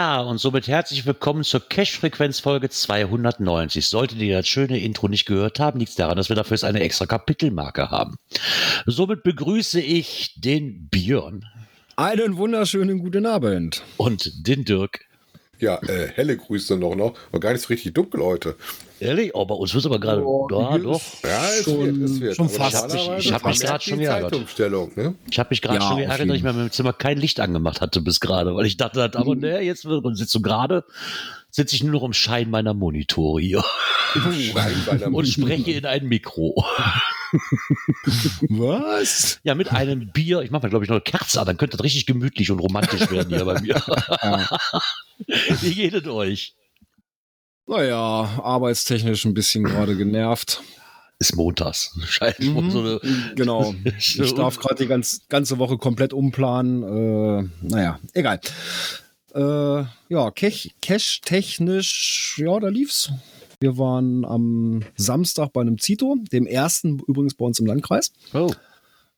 Ja, und somit herzlich willkommen zur Cash-Frequenz-Folge 290. Solltet ihr das schöne Intro nicht gehört haben, liegt es daran, dass wir dafür eine extra Kapitelmarke haben. Somit begrüße ich den Björn Einen wunderschönen guten Abend. und den Dirk. Ja, äh, helle Grüße noch, noch. War gar nicht so richtig dunkel heute. Ehrlich? Oh, bei uns wird es aber gerade. Oh, ja, doch. Ja, es Schon- wird, es wird. schon Aber fast. normalerweise Ich hab mich die schon geärgert. Ne? Ich habe mich gerade Ja, schon geärgert, dass ich mir in meinem Zimmer kein Licht angemacht hatte bis gerade, weil ich dachte, halt, aber ne, jetzt wird- und sitze so gerade, sitze ich nur noch im Schein meiner Monitore hier Nein, bei einer und spreche in ein Mikro. Was? Ja, mit einem Bier. Ich mache mal, glaube ich, noch eine Kerze an, dann könnte das richtig gemütlich und romantisch werden hier bei mir. Wie geht es euch? Naja, arbeitstechnisch ein bisschen gerade genervt. Ist montags. Scheiße. Mhm. So eine, Genau. Ich darf gerade die ganz, ganze Woche komplett umplanen. Äh, naja, egal. Äh, ja, Cash- Cash-technisch, ja, da lief's. Wir waren am Samstag bei einem Zito, dem ersten übrigens bei uns im Landkreis. oh.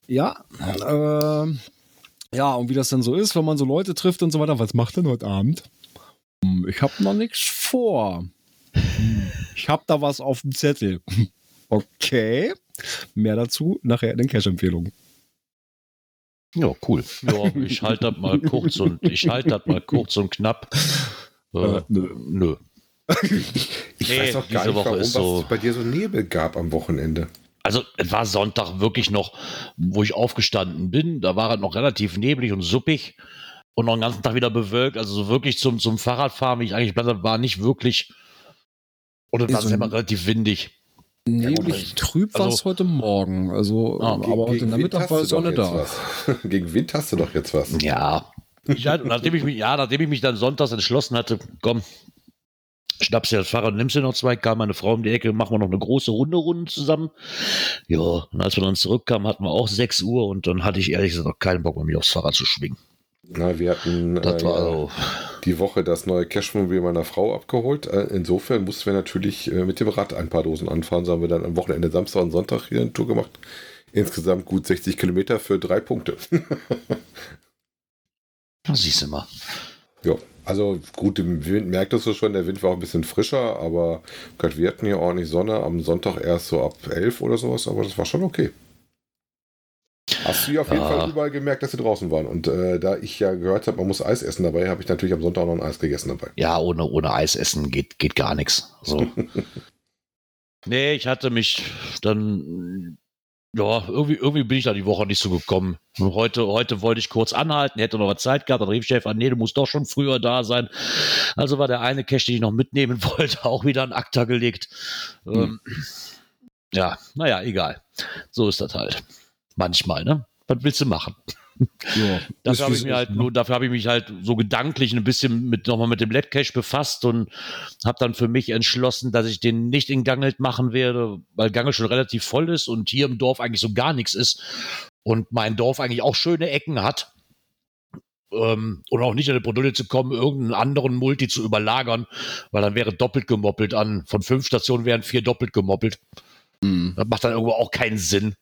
Ja, äh, ja, und wie das dann so ist, wenn man so Leute trifft und so weiter, was macht denn heute Abend? Hm, Ich habe noch nichts vor. Hm, Ich habe da was auf dem Zettel. Okay. Mehr dazu nachher in den Cash-Empfehlungen. Ja, cool. Ja, ich halte das mal kurz und ich halte das mal kurz und knapp. Äh, Äh, nö. nö. Ich Nee, weiß auch gar diese nicht, Woche warum so- es bei dir so Nebel gab am Wochenende. Also, es war Sonntag wirklich noch, wo ich aufgestanden bin. Da war es noch relativ neblig und suppig und noch den ganzen Tag wieder bewölkt. Also, so wirklich zum, zum Fahrradfahren, wie ich eigentlich geplant habe, war nicht wirklich. Und es war so ein- relativ windig. Neblig trüb war es Also- heute Morgen. Also, Ah, aber heute Nachmittag war die Sonne da. Gegen Wind hast du doch jetzt was. Ja. Ich, halt- nachdem ich mich, ja, nachdem ich mich dann sonntags entschlossen hatte, komm, schnappst dir das Fahrrad, nimmst dir noch zwei, kam meine Frau um die Ecke, machen wir noch eine große Runde Runde zusammen. Ja, und als wir dann zurückkamen, hatten wir auch 6 Uhr und dann hatte ich ehrlich gesagt auch keinen Bock mehr, mich aufs Fahrrad zu schwingen. Na, wir hatten Das äh, war ja, die Woche das neue Cashmobil meiner Frau abgeholt. Äh, insofern mussten wir natürlich äh, mit dem Rad ein paar Dosen anfahren. So haben wir dann am Wochenende Samstag und Sonntag hier eine Tour gemacht. Insgesamt gut 60 Kilometer für drei Punkte. siehst du mal. Ja, also gut, im Wind merktest du schon, der Wind war auch ein bisschen frischer, aber Gott, wir hatten hier ordentlich Sonne. Am Sonntag erst so ab 11 oder sowas, aber das war schon okay. Hast du ja auf jeden Ja. Fall überall gemerkt, dass sie draußen waren. Und äh, da ich ja gehört habe, man muss Eis essen dabei, habe ich natürlich am Sonntag auch noch ein Eis gegessen dabei. Ja, ohne, ohne Eis essen geht, geht gar nichts. So. nee, ich hatte mich dann, ja, irgendwie, irgendwie bin ich da die Woche nicht so gekommen. Heute, heute wollte ich kurz anhalten, hätte noch was Zeit gehabt, dann rief Chef an, nee, du musst doch schon früher da sein. Also war der eine Cash, den ich noch mitnehmen wollte, auch wieder an Akta gelegt. Ähm, ja, naja, egal. So ist das halt. Manchmal, ne? Was willst du machen? Ja, Dafür habe ich mir halt ist, nur, dafür habe ich mich halt so gedanklich ein bisschen mit nochmal mit dem LED Cache befasst und habe dann für mich entschlossen, dass ich den nicht in Gangelt machen werde, weil Gangelt schon relativ voll ist und hier im Dorf eigentlich so gar nichts ist und mein Dorf eigentlich auch schöne Ecken hat. Ähm, und auch nicht an die Produkte zu kommen, irgendeinen anderen Multi zu überlagern, weil dann wäre doppelt gemoppelt an. Von fünf Stationen wären vier doppelt gemoppelt. Hm. Das macht dann irgendwo auch keinen Sinn.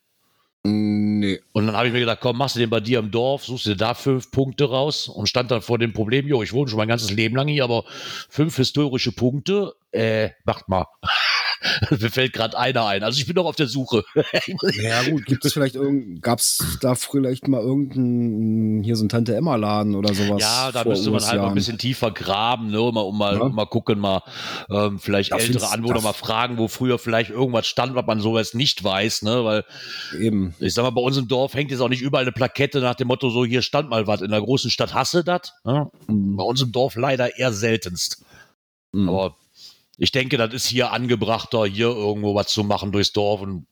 Nee. Und dann habe ich mir gedacht, komm, machst du den bei dir im Dorf, suchst dir da fünf Punkte raus und stand dann vor dem Problem, jo, ich wohne schon mein ganzes Leben lang hier, aber fünf historische Punkte, äh, macht mal. Mir fällt gerade einer ein. Also ich bin noch auf der Suche. Ja gut, gibt es vielleicht irgend, gab es da vielleicht mal irgendeinen, hier so ein Tante-Emma-Laden oder sowas? ja, da müsste man halt mal ein bisschen tiefer graben, ne, um mal, um mal, Ja. um mal gucken, mal ähm, vielleicht Ja, ältere Anwohner das- mal fragen, wo früher vielleicht irgendwas stand, was man sowas nicht weiß, ne, weil Eben. ich sag mal, bei uns im Dorf hängt jetzt auch nicht überall eine Plakette nach dem Motto, so hier stand mal was. In der großen Stadt hasse das. Ne? Bei uns im Dorf leider eher seltenst. Mhm. Aber ich denke, das ist hier angebrachter, hier irgendwo was zu machen durchs Dorf und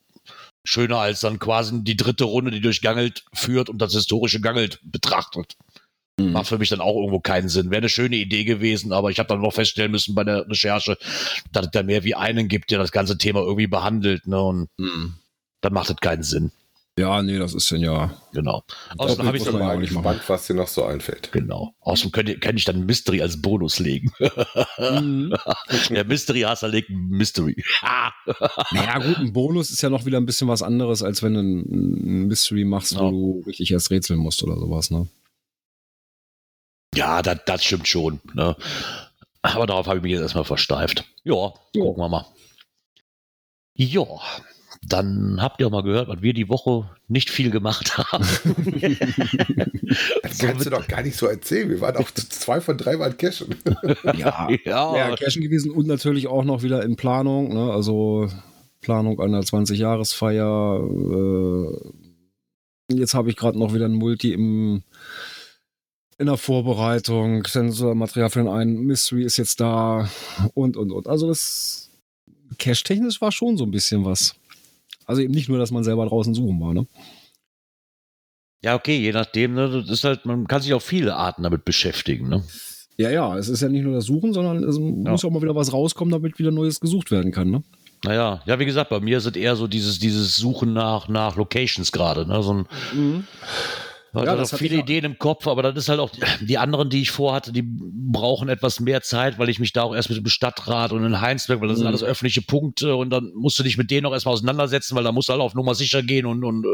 schöner als dann quasi die dritte Runde, die durch Gangelt führt und das historische Gangelt betrachtet. Mhm. Macht für mich dann auch irgendwo keinen Sinn. Wäre eine schöne Idee gewesen, aber ich habe dann noch feststellen müssen bei der Recherche, dass es da mehr wie einen gibt, der das ganze Thema irgendwie behandelt. Ne? Und mhm. dann macht es keinen Sinn. Ja, nee, das ist dann ja. Genau. Außerdem habe ich dann mal gespannt, was dir noch so einfällt. Genau. Außerdem könnte, kann ich dann Mystery als Bonus legen. mhm. Der Mystery-Hasser legt Mystery. naja, gut, ein Bonus ist ja noch wieder ein bisschen was anderes, als wenn du ein Mystery machst, ja. wo du wirklich erst rätseln musst oder sowas, ne? Ja, das, das stimmt schon. Ne? Aber darauf habe ich mich jetzt erstmal versteift. Ja, gucken wir mal. Ja, dann habt ihr auch mal gehört, was wir die Woche nicht viel gemacht haben. das kannst du doch gar nicht so erzählen. Wir waren auch zwei von drei Mal Cashen. ja, ja. ja, Cashen gewesen und natürlich auch noch wieder in Planung. Ne? Also Planung einer 20-Jahresfeier. Äh, jetzt habe ich gerade noch wieder ein Multi im in der Vorbereitung, Sensormaterial für den einen, Mystery ist jetzt da und, und, und. Also das Cache-technisch war schon so ein bisschen was. Also eben nicht nur, dass man selber draußen suchen war, ne? Ja, okay, je nachdem, ne, das ist halt, man kann sich auf viele Arten damit beschäftigen, ne? Ja, ja, es ist ja nicht nur das Suchen, sondern es ja. muss auch mal wieder was rauskommen, damit wieder Neues gesucht werden kann, ne? Naja, ja, wie gesagt, bei mir sind eher so dieses, dieses Suchen nach, nach Locations gerade, ne? So ein, mhm. Also ja, das viele Ideen im Kopf, aber das ist halt auch die anderen, die ich vorhatte, die brauchen etwas mehr Zeit, weil ich mich da auch erst mit dem Stadtrat und in Heinsberg, weil das mhm. sind alles öffentliche Punkte und dann musst du dich mit denen auch erstmal auseinandersetzen, weil da musst du halt auf Nummer sicher gehen und, und äh,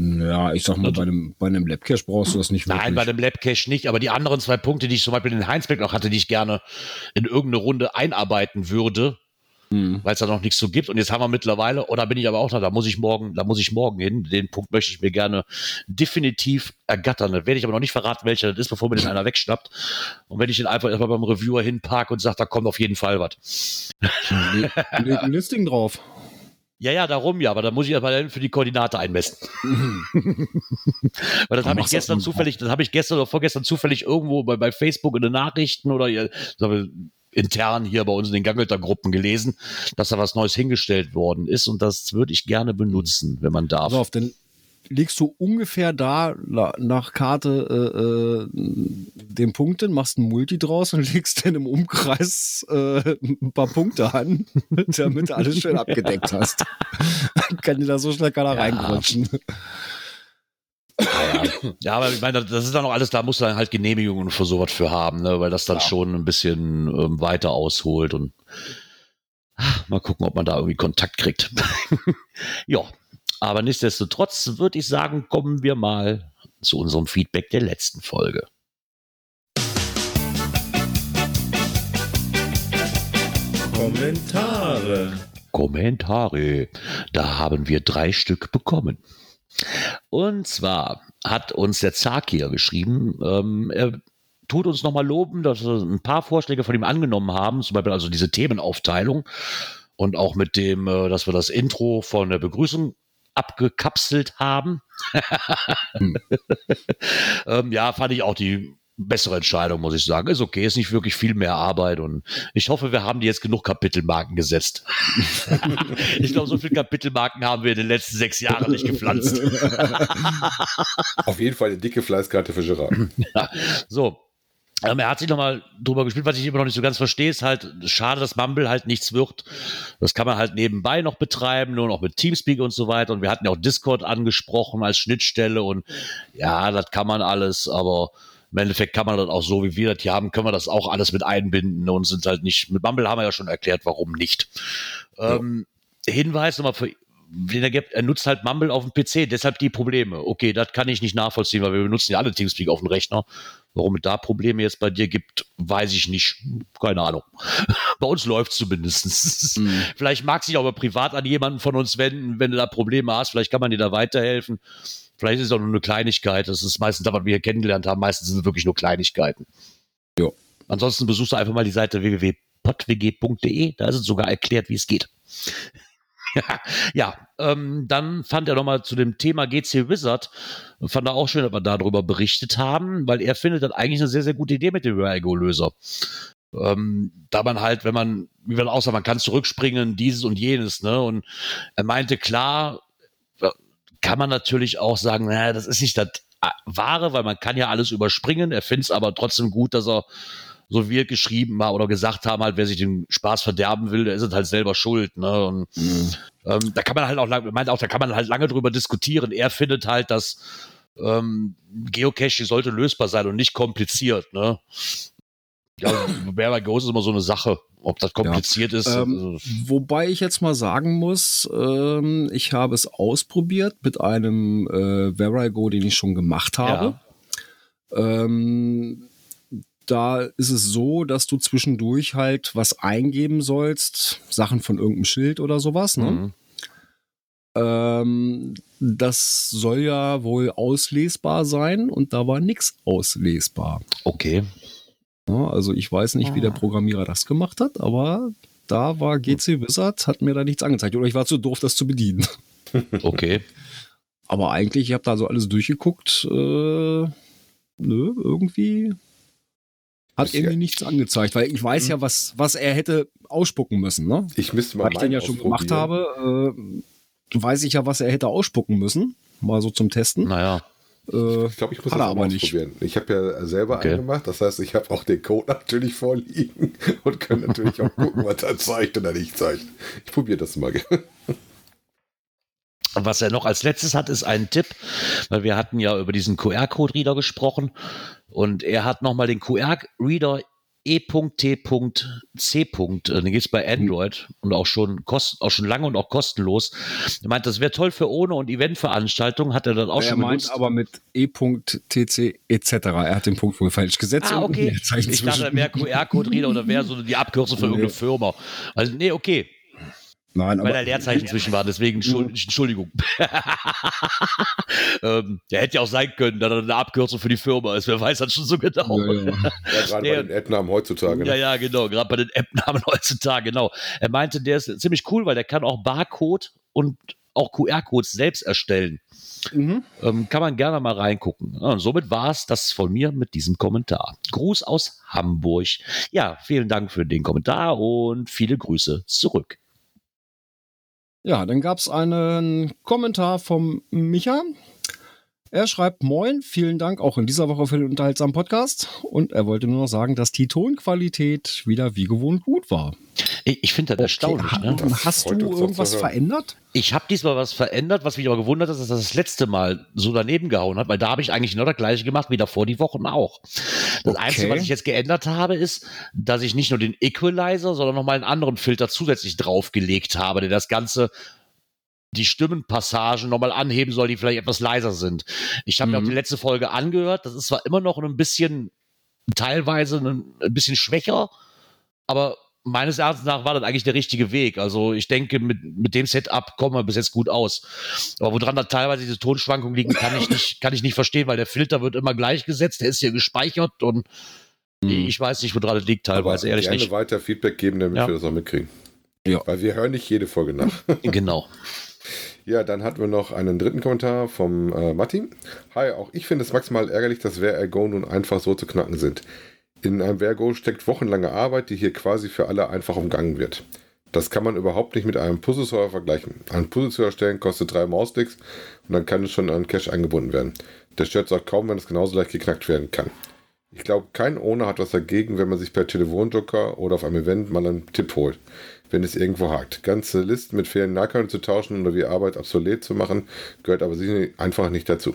ja, ich sag mal, bei einem, bei einem Labcache brauchst du das nicht wirklich. Nein, bei einem Labcache nicht, aber die anderen zwei Punkte, die ich zum Beispiel in Heinsberg noch hatte, die ich gerne in irgendeine Runde einarbeiten würde, mhm. weil es da noch nichts so gibt. Und jetzt haben wir mittlerweile, oder bin ich aber auch da, da muss ich morgen, da muss ich morgen hin. Den Punkt möchte ich mir gerne definitiv ergattern. Da werde ich aber noch nicht verraten, welcher das ist, bevor mir den einer wegschnappt. Und wenn ich den einfach erstmal beim Reviewer hinparke und sage, da kommt auf jeden Fall was. Leg ein Listing drauf. Ja, ja, darum ja, aber da muss ich aber für die Koordinate einmessen. Weil das habe ich gestern zufällig, das habe ich gestern oder vorgestern zufällig irgendwo bei, bei Facebook in den Nachrichten oder intern hier bei uns in den Gangelter-Gruppen gelesen, dass da was Neues hingestellt worden ist und das würde ich gerne benutzen, wenn man darf. Also auf den legst du ungefähr da nach Karte äh, äh, den Punkten, machst ein Multi draus und legst dann im Umkreis äh, ein paar Punkte an, damit du alles schön abgedeckt hast. Kann dir da so schnell keiner ja. reinquatschen. Ja, ja, aber ich meine, das ist dann auch alles, da muss du dann halt Genehmigungen für sowas für haben, ne? weil das dann ja. schon ein bisschen ähm, weiter ausholt und ach, mal gucken, ob man da irgendwie Kontakt kriegt. ja, aber nichtsdestotrotz würde ich sagen, kommen wir mal zu unserem Feedback der letzten Folge. Kommentare. Kommentare. Da haben wir drei Stück bekommen. Und zwar hat uns der Zakir geschrieben, ähm, er tut uns nochmal loben, dass wir ein paar Vorschläge von ihm angenommen haben, zum Beispiel also diese Themenaufteilung und auch mit dem, äh, dass wir das Intro von der Begrüßung abgekapselt haben. hm. ähm, ja, fand ich auch die bessere Entscheidung, muss ich sagen. Ist okay, ist nicht wirklich viel mehr Arbeit und ich hoffe, wir haben die jetzt genug Kapitelmarken gesetzt. ich glaube, so viele Kapitelmarken haben wir in den letzten sechs Jahren nicht gepflanzt. Auf jeden Fall eine dicke Fleißkarte für Gerard. Ja, so, ähm, er hat sich nochmal drüber gespielt, was ich immer noch nicht so ganz verstehe, ist halt schade, dass Mumble halt nichts wird. Das kann man halt nebenbei noch betreiben, nur noch mit Teamspeak und so weiter. Und wir hatten ja auch Discord angesprochen als Schnittstelle und ja, das kann man alles, aber im Endeffekt kann man das auch so, wie wir das hier haben, können wir das auch alles mit einbinden und sind halt nicht, mit Mumble haben wir ja schon erklärt, warum nicht. Ja. Ähm, Hinweis nochmal für den er gibt, er nutzt halt Mumble auf dem PC, deshalb die Probleme. Okay, das kann ich nicht nachvollziehen, weil wir benutzen ja alle Teamspeak auf dem Rechner. Warum es da Probleme jetzt bei dir gibt, weiß ich nicht. Keine Ahnung. bei uns läuft zumindest. Mhm. Vielleicht mag sich aber privat an jemanden von uns wenden, wenn du da Probleme hast. Vielleicht kann man dir da weiterhelfen. Vielleicht ist es auch nur eine Kleinigkeit. Das ist meistens was wir hier kennengelernt haben. Meistens sind es wirklich nur Kleinigkeiten. Ja. Ansonsten besuchst du einfach mal die Seite www.podwg.de. Da ist es sogar erklärt, wie es geht. ja, ähm, dann fand er nochmal zu dem Thema GC Wizard, fand er auch schön, dass wir darüber berichtet haben, weil er findet das eigentlich eine sehr, sehr gute Idee mit dem Real-Löser. Ähm, da man halt, wenn man, wie wir auch sagen, man kann zurückspringen, dieses und jenes, ne? Und er meinte, klar, kann man natürlich auch sagen, naja, das ist nicht das Ware, weil man kann ja alles überspringen. Er findet es aber trotzdem gut, dass er so wie er geschrieben hat oder gesagt haben, halt, wer sich den Spaß verderben will, der ist es halt selber schuld. Ne? Und mhm. ähm, da kann man halt auch, meint auch, da kann man halt lange drüber diskutieren. Er findet halt, dass ähm, Geocaching sollte lösbar sein und nicht kompliziert. Ne? Ja, by Ghost ist immer so eine Sache, ob das kompliziert ja. ist. Ähm, also wobei ich jetzt mal sagen muss, ähm, ich habe es ausprobiert mit einem äh, Verigo, den ich schon gemacht habe. Ja. Ähm, da ist es so, dass du zwischendurch halt was eingeben sollst, Sachen von irgendeinem Schild oder sowas, ne? Mhm. Ähm, das soll ja wohl auslesbar sein und da war nichts auslesbar. Okay. Ja, also ich weiß nicht, wie der ah. Programmierer das gemacht hat, aber da war GC Wizard, hat mir da nichts angezeigt. Oder ich war zu doof, das zu bedienen. Okay. aber eigentlich, ich habe da so alles durchgeguckt. Äh, nö, irgendwie hat irgendwie nichts angezeigt, weil ich weiß hm. ja, was, was er hätte ausspucken müssen. Ne? Ich müsste mal Weil ich den ja schon gemacht habe, äh, weiß ich ja, was er hätte ausspucken müssen. Mal so zum Testen. Naja. Äh, ich glaube, ich muss das aber nicht. ausprobieren. Ich habe ja selber okay. einen gemacht, das heißt, ich habe auch den Code natürlich vorliegen und kann natürlich auch gucken, was er zeigt oder nicht zeigt. Ich probiere das mal. Was er noch als letztes hat, ist ein Tipp, weil wir hatten ja über diesen QR-Code-Reader gesprochen und er hat nochmal den QR-Reader E.T.C. Den gibt es bei Android und auch schon, kost, auch schon lange und auch kostenlos. Er meint, das wäre toll für ohne und Eventveranstaltungen, hat er dann auch er schon Er meint aber mit E.TC etc. Er hat den Punkt wohl falsch gesetzt. Ah, okay. Ich dachte, er wäre QR-Code-Reader oder wäre so die Abkürzung für nee. irgendeine Firma. Also, nee, okay. Nein, Weil da Leerzeichen zwischen war, deswegen Entschuldigung. ähm, der hätte ja auch sein können, dass er eine Abkürzung für die Firma ist. Wer weiß das schon so genau. Ja, ja. ja gerade bei den App-Namen heutzutage. Ne? Ja, ja, genau. Gerade bei den App-Namen heutzutage, genau. Er meinte, der ist ziemlich cool, weil der kann auch Barcode und auch QR-Codes selbst erstellen. Mhm. Ähm, kann man gerne mal reingucken. Ja, und somit war es das von mir mit diesem Kommentar. Gruß aus Hamburg. Ja, vielen Dank für den Kommentar und viele Grüße zurück. Ja, dann gab es einen Kommentar vom Micha. Er schreibt Moin, vielen Dank auch in dieser Woche für den unterhaltsamen Podcast. Und er wollte nur noch sagen, dass die Tonqualität wieder wie gewohnt gut war. Ich, finde das okay. erstaunlich. Ne? Das Hast du irgendwas verändert? Ich habe diesmal was verändert, was mich aber gewundert hat, dass das das letzte Mal so daneben gehauen hat, weil da habe ich eigentlich genau das gleiche gemacht wie davor die Wochen auch. Das okay. Einzige, was ich jetzt geändert habe, ist, dass ich nicht nur den Equalizer, sondern nochmal einen anderen Filter zusätzlich draufgelegt habe, der das Ganze die Stimmenpassagen nochmal anheben soll, die vielleicht etwas leiser sind. Ich habe mhm. mir auch die letzte Folge angehört. Das ist zwar immer noch ein bisschen, teilweise ein bisschen schwächer, aber meines Erachtens nach war das eigentlich der richtige Weg. Also ich denke, mit, mit dem Setup kommen wir bis jetzt gut aus. Aber woran da teilweise diese Tonschwankungen liegen, kann ich nicht, kann ich nicht verstehen, weil der Filter wird immer gleichgesetzt, der ist hier gespeichert und hm. ich weiß nicht, woran das liegt teilweise, Aber ehrlich gerne nicht. weiter Feedback geben, damit ja. wir das auch mitkriegen. Ja. Weil wir hören nicht jede Folge nach. genau. Ja, dann hatten wir noch einen dritten Kommentar vom äh, Matti. Hi, auch ich finde es maximal ärgerlich, dass Wer Go nun einfach so zu knacken sind. In einem Vergo steckt wochenlange Arbeit, die hier quasi für alle einfach umgangen wird. Das kann man überhaupt nicht mit einem Puzzle-Server vergleichen. Ein Puzzle zu erstellen kostet drei Mausklicks und dann kann es schon an Cache eingebunden werden. Das stört auch kaum, wenn es genauso leicht geknackt werden kann. Ich glaube, kein Owner hat was dagegen, wenn man sich per Telefonjoker oder auf einem Event mal einen Tipp holt, wenn es irgendwo hakt. Ganze Listen mit fehlenden Nahkarten zu tauschen oder die Arbeit obsolet zu machen, gehört aber sicher einfach nicht dazu.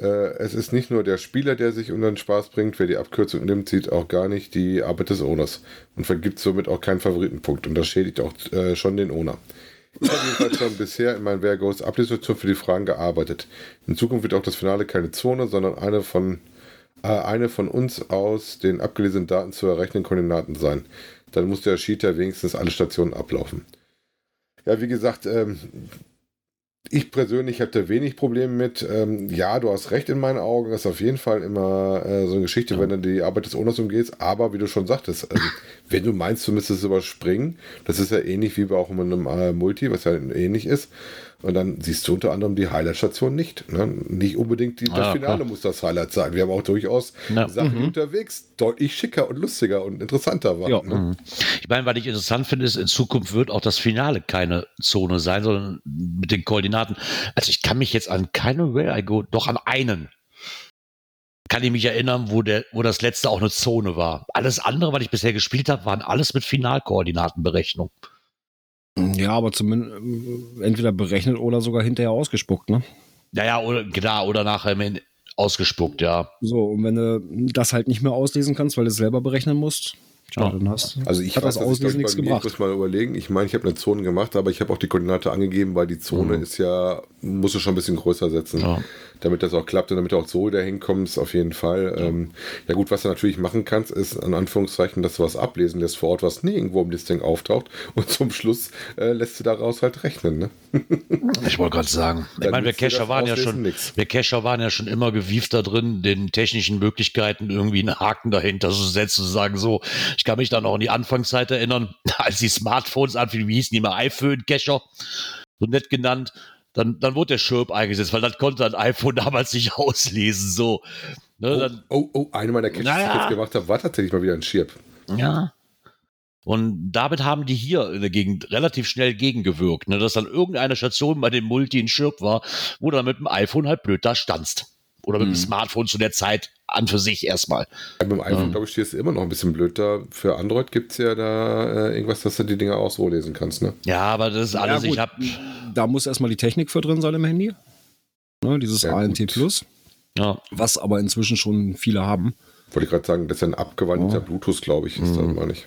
Äh, es ist nicht nur der Spieler, der sich unter den Spaß bringt. Wer die Abkürzung nimmt, sieht auch gar nicht die Arbeit des Owners und vergibt somit auch keinen Favoritenpunkt. Und das schädigt auch äh, schon den Owner. Ich habe jedenfalls schon bisher in meinen Vergos Applikation für die Fragen gearbeitet. In Zukunft wird auch das Finale keine Zone, sondern eine von, äh, eine von uns aus den abgelesenen Daten zu errechnenden Koordinaten sein. Dann muss der Cheater wenigstens alle Stationen ablaufen. Ja, wie gesagt, ähm, ich persönlich habe da wenig Probleme mit. Ähm, ja, du hast recht in meinen Augen. Das ist auf jeden Fall immer äh, so eine Geschichte, ja. wenn du die Arbeit des Owners umgehst. Aber wie du schon sagtest, ähm, wenn du meinst, du müsstest überspringen, das ist ja ähnlich wie bei auch in einem äh, Multi, was ja ähnlich ist. Und dann siehst du unter anderem die Highlight-Station nicht. Ne? Nicht unbedingt die, das Ja, Finale klar. muss das Highlight sein. Wir haben auch durchaus Ja. Sachen, Mhm. unterwegs deutlich schicker und lustiger und interessanter waren. Ja. Ne? Mhm. Ich meine, was ich interessant finde, ist, in Zukunft wird auch das Finale keine Zone sein, sondern mit den Koordinaten. Also ich kann mich jetzt an keine Where I Go, doch an einen. Kann ich mich erinnern, wo, der, wo das letzte auch eine Zone war. Alles andere, was ich bisher gespielt habe, waren alles mit Finalkoordinatenberechnung. Ja, aber zumindest äh, entweder berechnet oder sogar hinterher ausgespuckt, ne? Naja, oder, genau, oder nachher ausgespuckt, ja. So, und wenn du das halt nicht mehr auslesen kannst, weil du es selber berechnen musst, tja, Ja. dann hast Also ich weiß, das Auslesen ich, nichts mir, ich muss mal überlegen. Ich meine, ich habe eine Zone gemacht, aber ich habe auch die Koordinate angegeben, weil die Zone Mhm. ist ja, musst du schon ein bisschen größer setzen. Ja. Damit das auch klappt und damit du auch so da hinkommst, auf jeden Fall. Ja. Ähm, ja gut, was du natürlich machen kannst, ist in Anführungszeichen, dass du was ablesen lässt vor Ort, was nirgendwo im Listing auftaucht und zum Schluss äh, lässt du daraus halt rechnen. Ne? Ich wollte gerade sagen. Ich meine, wir Cacher waren ja schon, nix. wir Cacher waren ja schon immer gewieft da drin, den technischen Möglichkeiten irgendwie einen Haken dahinter zu setzen, zu sagen, so, ich kann mich dann auch an die Anfangszeit erinnern, als die Smartphones anfingen, wie hießen die mal, iPhone-Cacher, so nett genannt, dann, dann wurde der Schirp eingesetzt, weil das konnte ein iPhone damals nicht auslesen, so. Ne, Oh, dann, oh, oh, eine meiner Caches, die ich Naja. jetzt gemacht habe, war tatsächlich mal wieder ein Schirp. Ja. Und damit haben die hier in der Gegend relativ schnell gegengewirkt, ne, dass dann irgendeine Station bei dem Multi in Schirp war, wo du dann mit dem iPhone halt blöd da standst. Oder mit dem Mhm. Smartphone zu der Zeit an für sich erstmal. Ja, mit dem iPhone, Ja. glaube ich, stehst du immer noch ein bisschen blöd da. Für Android gibt es ja da äh, irgendwas, dass du die Dinger auch so lesen kannst. Ne? Ja, aber das ist alles, gut, ich hab, Da muss erstmal die Technik für drin sein im Handy. Ne, dieses Ja, ANT. Plus, ja, was aber inzwischen schon viele haben. Wollte ich gerade sagen, das ist ja ein abgewandelter Oh. Bluetooth, glaube ich, ist das, Mhm. meine ich.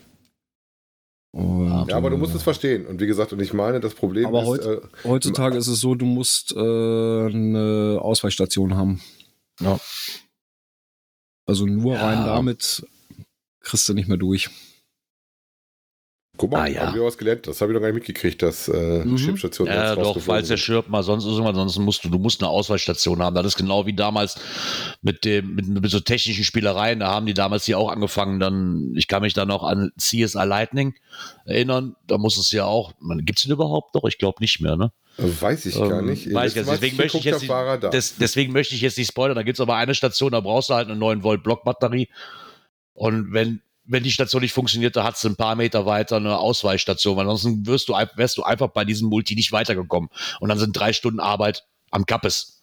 Und, Ja, aber du musst äh, es verstehen. Und wie gesagt, und ich meine, das Problem Aber ist, heute- äh, Heutzutage ist es so, du musst äh, eine Ausweichstation haben. Ja. Also nur Ja. rein damit kriegst du nicht mehr durch. Guck mal, Ah, ja. haben wir was gelernt. Das habe ich noch gar nicht mitgekriegt, dass äh, Mhm. Chipstationen ja doch, falls der sind. Schirp mal sonst ist, ansonsten musst du, du musst eine Ausweichstation haben. Das ist genau wie damals mit dem, mit, mit so technischen Spielereien, da haben die damals hier auch angefangen, dann, ich kann mich da noch an CSI Lightning erinnern, da muss es ja auch, gibt es den überhaupt noch? Ich glaube nicht mehr, ne? Weiß ich gar Ähm, nicht. weiß ich deswegen möchte ich jetzt da. Des, deswegen möchte ich jetzt nicht spoilern. Da gibt es aber eine Station, da brauchst du halt eine 9 Volt Blockbatterie. Und wenn, wenn die Station nicht funktioniert, da hat es ein paar Meter weiter eine Ausweichstation, weil ansonsten wirst du, wärst du einfach bei diesem Multi nicht weitergekommen. Und dann sind drei Stunden Arbeit am Kappes.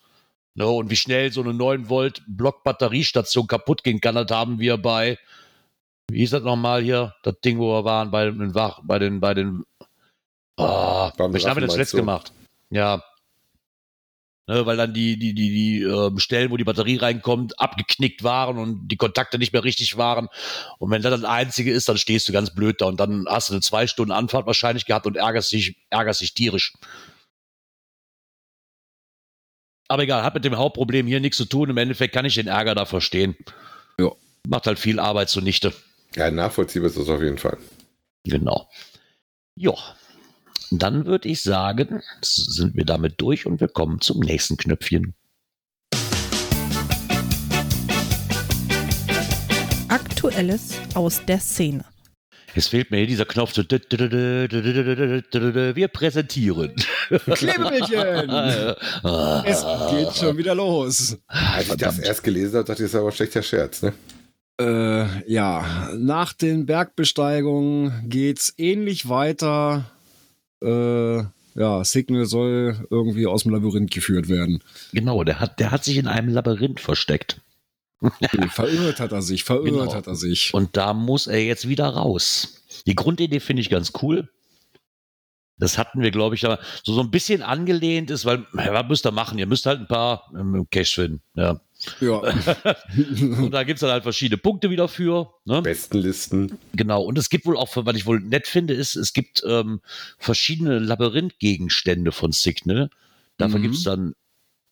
Ne, und wie schnell so eine 9 Volt Blockbatteriestation kaputt gehen kann, das haben wir bei, wie hieß das nochmal hier, das Ding, wo wir waren, bei den Wach, bei den, bei den, haben wir Raffen das du? gemacht? Ja. Ne, weil dann die, die, die, die ähm, Stellen, wo die Batterie reinkommt, abgeknickt waren und die Kontakte nicht mehr richtig waren. Und wenn das das Einzige ist, dann stehst du ganz blöd da und dann hast du eine zwei Stunden Anfahrt wahrscheinlich gehabt und ärgerst dich, ärgerst dich tierisch. Aber egal, hat mit dem Hauptproblem hier nichts zu tun. Im Endeffekt kann ich den Ärger da verstehen. Ja. Macht halt viel Arbeit zunichte. Ja, nachvollziehbar ist das auf jeden Fall. Genau. Ja. Dann würde ich sagen, sind wir damit durch und wir kommen zum nächsten Knöpfchen. Aktuelles aus der Szene. Es fehlt mir hier dieser Knopf. So, wir präsentieren. Klebebildchen! Es geht schon wieder los. Als ich das erst gelesen habe, dachte ich, das ist aber ein schlechter Scherz. Ne? Äh, ja, nach den Bergbesteigungen geht's ähnlich weiter. Äh, ja, Signal soll irgendwie aus dem Labyrinth geführt werden. Genau, der hat, der hat sich in einem Labyrinth versteckt. Nee, verirrt hat er sich, verirrt Genau. hat er sich. Und da muss er jetzt wieder raus. Die Grundidee finde ich ganz cool. Das hatten wir, glaube ich, aber so, so ein bisschen angelehnt ist, weil, was müsst ihr machen? Ihr müsst halt ein paar ähm, Cash finden. Ja. Ja. Und da gibt es dann halt verschiedene Punkte wieder für. Ne? Besten Listen. Genau. Und es gibt wohl auch, was ich wohl nett finde, ist, es gibt ähm, verschiedene Labyrinthgegenstände von Signal. Dafür Mhm. gibt es dann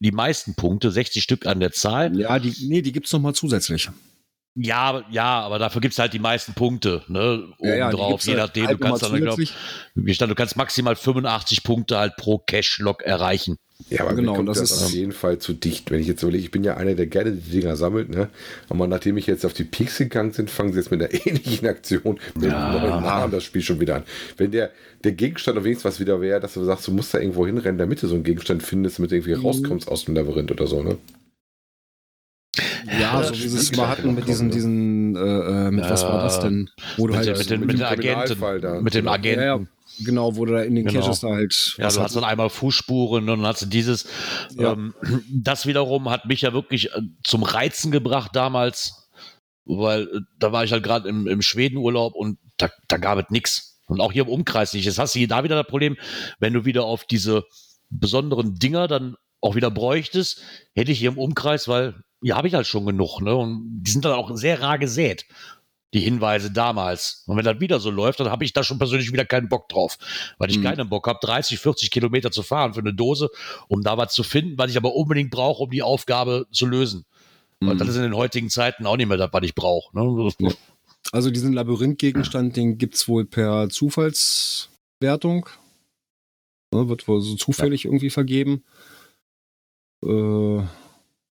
die meisten Punkte, 60 Stück an der Zahl. ja, die, nee, die gibt's noch mal zusätzlich. Ja, ja, aber dafür gibt es halt die meisten Punkte, ne? Ja, ja, Obendrauf, gibt's je halt nachdem, halt du kannst dann, glaub, stand, du kannst maximal 85 Punkte halt pro Cash-Log erreichen. Ja, aber Genau, mir kommt das das, ist- auf jeden Fall zu dicht. Wenn ich jetzt überlege, ich bin ja einer, der gerne die Dinger sammelt, ne? Aber nachdem ich jetzt auf die Peaks gegangen sind, fangen sie jetzt mit einer ähnlichen Aktion mit Ja. einem neuen Namen das Spiel schon wieder an. Wenn der, der Gegenstand auf wenigstens was wieder wäre, dass du sagst, du musst da irgendwo hinrennen, damit du so einen Gegenstand findest, damit du irgendwie Mhm. rauskommst aus dem Labyrinth oder so, ne? Ja, so wie sie es mal hatten mit diesen, diesen, äh, äh, mit was war das denn? Wo du Mit, halt, mit, den, mit mit dem Agenten, da. mit dem Ja, Agenten. ja, ja, genau, wo du da in den Genau. Caches da halt. Ja, du hast dann einmal Fußspuren und dann hast du dieses. Ja. Ähm, das wiederum hat mich ja wirklich äh, zum Reizen gebracht damals, weil äh, da war ich halt gerade im, im Schwedenurlaub und da, da gab es nichts. Und auch hier im Umkreis nicht. Jetzt hast du hier da wieder das Problem, wenn du wieder auf diese besonderen Dinger dann auch wieder bräuchtest, hätte ich hier im Umkreis, weil hier habe ich halt schon genug. Ne? Und die sind dann auch sehr rar gesät, die Hinweise damals. Und wenn das wieder so läuft, dann habe ich da schon persönlich wieder keinen Bock drauf. Weil ich Mhm. keinen Bock habe, 30, 40 Kilometer zu fahren für eine Dose, um da was zu finden, was ich aber unbedingt brauche, um die Aufgabe zu lösen. Mhm. das ist in den heutigen Zeiten auch nicht mehr das, was ich brauche. Ne? Ja. Also diesen Labyrinthgegenstand, den gibt es wohl per Zufallswertung. Ne, wird wohl so zufällig irgendwie vergeben. Äh,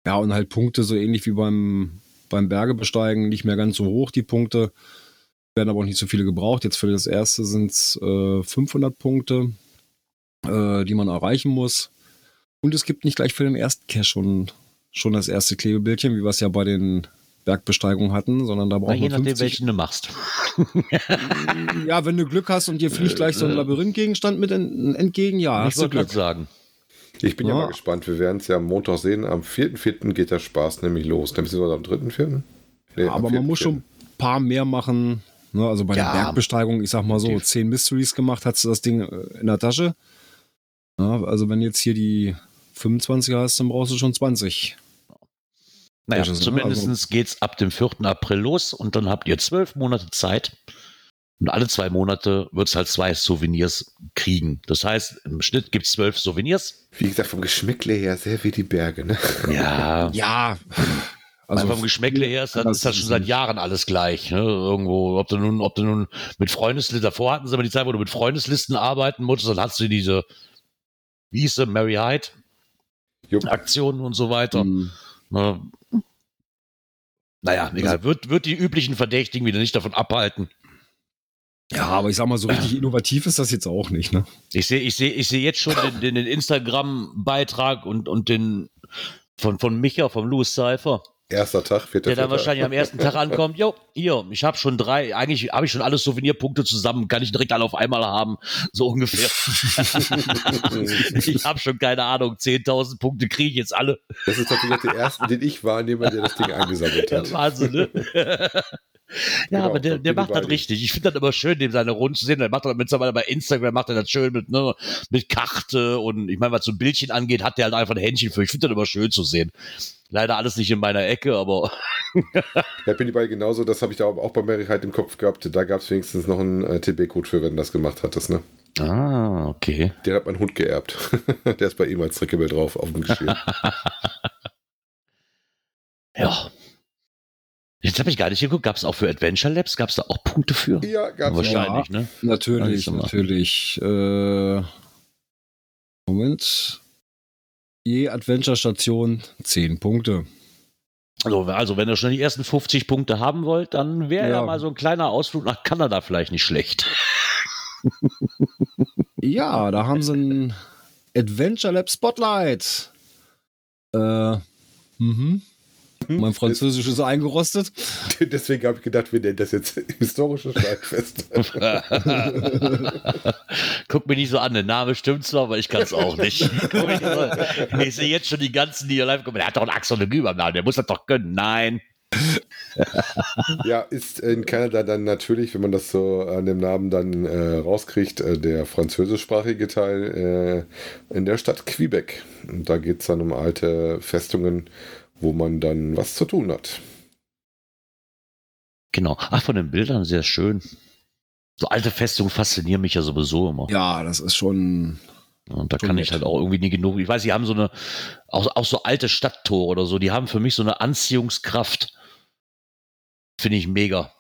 ja, und halt Punkte so ähnlich wie beim, beim Bergebesteigen, nicht mehr ganz so hoch, die Punkte. Werden aber auch nicht so viele gebraucht. Jetzt für das erste sind es äh, 500 Punkte, äh, die man erreichen muss. Und es gibt nicht gleich für den ersten Cache schon, schon das erste Klebebildchen, wie wir es ja bei den Bergbesteigungen hatten, sondern da braucht je man nachdem, 50, welchen du machst. ja, wenn du Glück hast und dir fliegt gleich so ein Labyrinthgegenstand mit en entgegen, ja, ich hast du Glück. sagen. Ich bin ja, Ja. mal gespannt. Wir werden es ja am Montag sehen. Am 4.4. geht der Spaß nämlich los. Nämlich sogar am 3.4. Nee, am Aber man muss 4.4.. schon ein paar mehr machen. Ne? Also bei Ja. der Bergbesteigung, ich sag mal so, Definitiv. 10 Mysteries gemacht, hast du das Ding äh, in der Tasche. Ja, also wenn jetzt hier die 25er hast, dann brauchst du schon 20. Naja, Caches, ne? zumindest geht's ab dem 4. April los und dann habt ihr zwölf Monate Zeit. Und alle zwei Monate wird's halt zwei Souvenirs kriegen. Das heißt, im Schnitt gibt's zwölf Souvenirs. Wie gesagt, vom Geschmäckle her sehr wie die Berge, ne? Ja, Ja. also vom Geschmäckle her ist das, anders ist das schon es seit. Jahren alles gleich. Ne? Irgendwo, ob du nun, ob du nun mit Freundeslisten, davor hatten sie aber die Zeit, wo du mit Freundeslisten arbeiten musstest, dann hast du diese, wie hieß sie, Mary Hyde Jupp. Aktionen und so weiter. Hm. Ne? Naja, egal. Wird, wird die üblichen Verdächtigen wieder nicht davon abhalten. Ja, aber ich sag mal, so richtig innovativ ist das jetzt auch nicht, ne? Ich sehe ich sehe, ich sehe jetzt schon den, den, den Instagram-Beitrag und, und den von, von Micha, vom Louis Cypher, Erster Tag, vierter der dann Vierter. wahrscheinlich am ersten Tag ankommt. Jo, hier, ich habe schon drei, eigentlich habe ich schon alle Souvenirpunkte zusammen, kann ich direkt alle auf einmal haben, so ungefähr. ich habe schon keine Ahnung, 10.000 Punkte kriege ich jetzt alle. Das ist tatsächlich der erste, den ich wahrnehme, der das Ding eingesammelt Ja, hat. Wahnsinn, ne? Ja, Genau, aber der, der macht das richtig. Ich finde das immer schön, dem seine Runden zu sehen. Der macht das mittlerweile bei Instagram, macht er das schön mit, ne, mit Karte und ich meine, was so ein Bildchen angeht, hat der halt einfach ein Händchen für. Ich finde das immer schön zu sehen. Leider alles nicht in meiner Ecke, aber Da bin ich bei genauso, das habe ich da auch bei Mary halt im Kopf gehabt. Da gab es wenigstens noch einen äh, TB-Code für, wenn du das gemacht hattest, ne? Ah, okay. Den hat mein Hund geerbt. der ist bei ihm als Trickable drauf auf dem Geschirr. Ja. Jetzt habe ich gar nicht geguckt. Gab es auch für Adventure Labs? Gab es da auch Punkte für? ja, gab's Wahrscheinlich, ne? Natürlich, Alles immer. natürlich. Äh, Moment. Je Adventure-Station 10 Punkte. Also, also, wenn ihr schon die ersten 50 Punkte haben wollt, dann wäre ja. Ja. mal so ein kleiner Ausflug nach Kanada vielleicht nicht schlecht. Ja, da haben sie ein Adventure Lab Spotlight. Äh, mhm. Mein Französisch ist eingerostet. Deswegen habe ich gedacht, wir nennen das jetzt historisches Schlagfest. Guck mir nicht so an, der Name stimmt zwar, aber ich kann es auch nicht. ich sehe jetzt schon die ganzen, die hier live kommen. Der hat doch einen Axel und eine Gü am Namen, der muss das doch können. Nein. ja, ist in Kanada dann natürlich, wenn man das so an dem Namen dann äh, rauskriegt, äh, der französischsprachige Teil äh, in der Stadt Quebec. Und da geht es dann um alte Festungen, wo man dann was zu tun hat. Genau. Ach, von den Bildern sehr schön. So alte Festungen faszinieren mich ja sowieso immer. Ja, das ist schon. Und da Schon kann nett. ich halt auch irgendwie nie genug. Ich weiß, die haben so eine, auch, auch so alte Stadttore oder so, die haben für mich so eine Anziehungskraft. finde ich mega.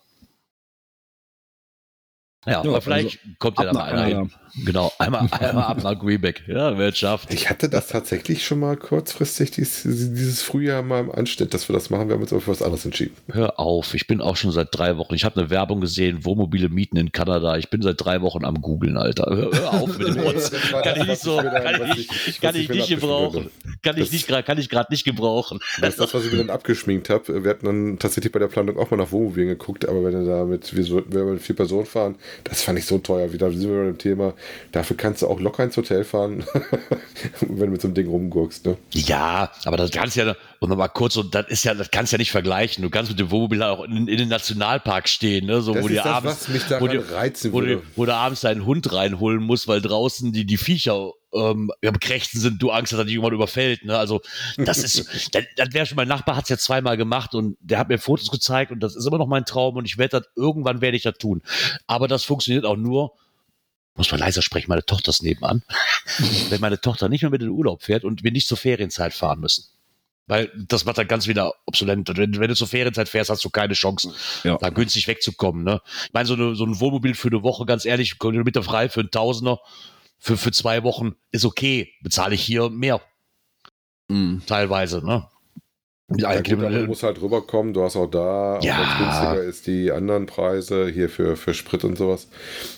Ja, Ja, aber vielleicht kommt ja da mal einer. Genau, einmal, einmal ab nach Greenback. Ja, wer schafft. Ich hatte das tatsächlich schon mal kurzfristig dieses, dieses Frühjahr mal im Anschnitt, dass wir das machen. Wir haben uns aber für was anderes entschieden. Hör auf, ich bin auch schon seit drei Wochen. Ich habe eine Werbung gesehen, Wohnmobile mieten in Kanada. Ich bin seit drei Wochen am googeln, Alter. Hör, hör auf mit dem Nee, Rotz. Kann ich nicht so, kann ich ich- nicht, was kann ich ich mir nicht dann gebrauchen. Kann ich nicht, gra- kann ich gerade nicht gebrauchen. Das ist das, was ich mir dann abgeschminkt habe. Wir hatten dann tatsächlich bei der Planung auch mal nach Wohnmobilen geguckt, aber wenn wir da mit, wir wenn wir mit vier Personen fahren, das fand ich so teuer. Wieder sind wir beim Thema. Dafür kannst du auch locker ins Hotel fahren, wenn du mit so einem Ding rumgurkst. Ne? Ja, aber das kannst ja, und nochmal kurz, und das ist ja, das kannst du ja nicht vergleichen. Du kannst mit dem Wohnmobil auch in, in den Nationalpark stehen, ne? So, Das wo dir abends, wo dir, reizen wo, würde. wo du abends deinen Hund reinholen musst, weil draußen die, die Viecher ähm, am Krächzen sind, du Angst hast, dass dich jemand überfällt. Ne? Also das ist, das, das wäre schon, mein Nachbar hat es ja zweimal gemacht und der hat mir Fotos gezeigt und das ist immer noch mein Traum und ich werde das, irgendwann werde ich das tun. Aber das funktioniert auch nur, muss man leiser sprechen, meine Tochter ist nebenan, wenn meine Tochter nicht mehr mit in den Urlaub fährt und wir nicht zur Ferienzeit fahren müssen. Weil das macht dann ganz wieder obsolet. Wenn, wenn du zur Ferienzeit fährst, hast du keine Chance, Ja. da günstig wegzukommen. Ne? Ich meine, so, eine, so ein Wohnmobil für eine Woche, ganz ehrlich, Kilometer frei für einen Tausender, für, für zwei Wochen ist okay. Bezahle ich hier mehr, Mhm. teilweise. Ne? Ja, allen gut, aber du musst halt rüberkommen. Du hast auch da, Ja. auch günstiger ist, die anderen Preise hier für, für Sprit und sowas.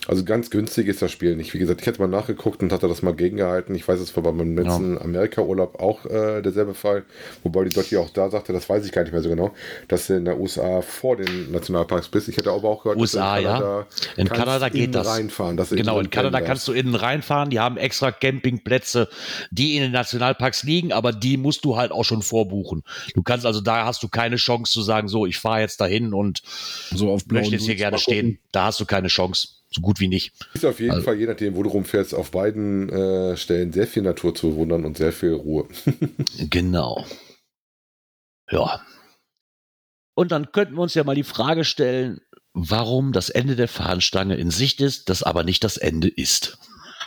Also ganz günstig ist das Spiel nicht. Wie gesagt, ich hätte mal nachgeguckt und hatte das mal gegengehalten. Ich weiß, es war beim letzten Amerika-Urlaub auch äh, derselbe Fall. Wobei die Dotti auch da sagte, das weiß ich gar nicht mehr so genau, dass du in der USA vor den Nationalparks bist. Ich hätte aber auch gehört, USA, ja. In kannst Kanada geht das. reinfahren. Dass du Genau, in Kanada drin kannst du innen reinfahren. Die haben extra Campingplätze, die in den Nationalparks liegen, aber die musst du halt auch schon vorbuchen. Du kannst also, da hast du keine Chance zu sagen, so, ich fahre jetzt dahin und So auf möchte jetzt hier gerne stehen. Da hast du keine Chance. So gut wie nicht. Ist auf jeden Also- Fall, je nachdem, wo du rumfährst, auf beiden äh, Stellen sehr viel Natur zu bewundern und sehr viel Ruhe. Genau. Ja. Und dann könnten wir uns ja mal die Frage stellen, warum das Ende der Fahnenstange in Sicht ist, das aber nicht das Ende ist.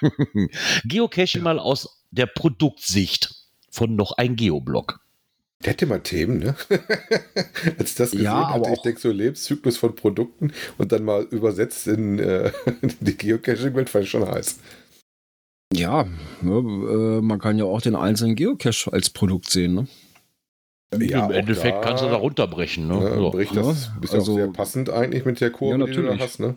Geocaching mal aus der Produktsicht von noch ein Geoblock. Der hätte mal Themen, ne? Als ich das gesehen Ja, hatte, ich denke so Lebenszyklus von Produkten und dann mal übersetzt in äh, die Geocaching-Welt, fand ich schon heiß. Ja, ne, äh, man kann ja auch den einzelnen Geocache als Produkt sehen. Ne? Ja, Im Endeffekt da, kannst du da runterbrechen. Ne? Ne, So. bricht das Ja, ist also- auch sehr passend eigentlich mit der Kurve, Ja, die du da natürlich. hast, ne?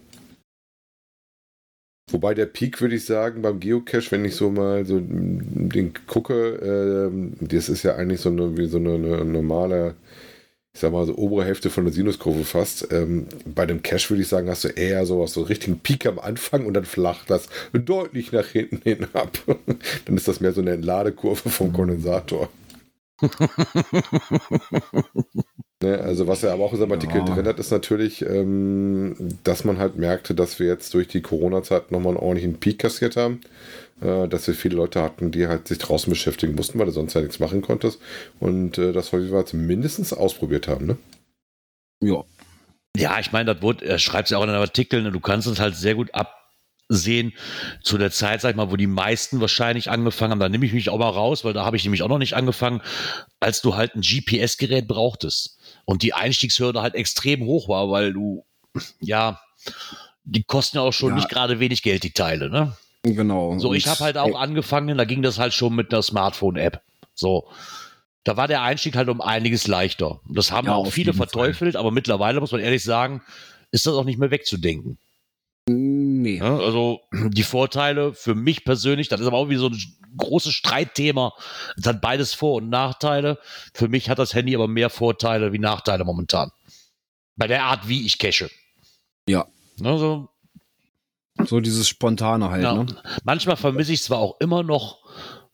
Wobei der Peak, würde ich sagen, beim Geocache, wenn ich so mal so den gucke, ähm, das ist ja eigentlich so eine, wie so eine, eine normale, ich sag mal, so obere Hälfte von der Sinuskurve fast. Ähm, bei dem Cache würde ich sagen, hast du eher sowas, so einen richtigen Peak am Anfang und dann flacht das deutlich nach hinten hin ab. dann ist das mehr so eine Entladekurve vom Kondensator. Ne, also was er aber auch in seinem Artikel Ja. drin hat, ist natürlich, ähm, dass man halt merkte, dass wir jetzt durch die Corona-Zeit nochmal einen ordentlichen Peak kassiert haben. Äh, dass wir viele Leute hatten, die halt sich draußen beschäftigen mussten, weil du sonst ja nichts machen konntest. Und äh, das heute wir mindestens ausprobiert haben. Ne? Ja. Ja, ich meine, das wurde, er schreibt es ja auch in einem Artikel, ne, du kannst es halt sehr gut absehen zu der Zeit, sag ich mal, wo die meisten wahrscheinlich angefangen haben. Da nehme ich mich auch mal raus, weil da habe ich nämlich auch noch nicht angefangen, als du halt ein GPS-Gerät brauchtest. Und die Einstiegshürde halt extrem hoch war, weil du, ja, die kosten ja auch schon Ja. nicht gerade wenig Geld, die Teile, ne? Genau. So, ich habe halt auch angefangen, da ging das halt schon mit einer Smartphone-App. So. Da war der Einstieg halt um einiges leichter. Und Das haben Ja, auch viele jeden Fall. verteufelt, aber mittlerweile muss man ehrlich sagen, ist das auch nicht mehr wegzudenken. Nee. Ja, also die Vorteile für mich persönlich, das ist aber auch wie so ein großes Streitthema. Es hat beides Vor- und Nachteile. Für mich hat das Handy aber mehr Vorteile wie Nachteile momentan. Bei der Art, wie ich cache. Ja. Also, So dieses Spontane halt, ja. ne? Manchmal vermisse ich zwar auch immer noch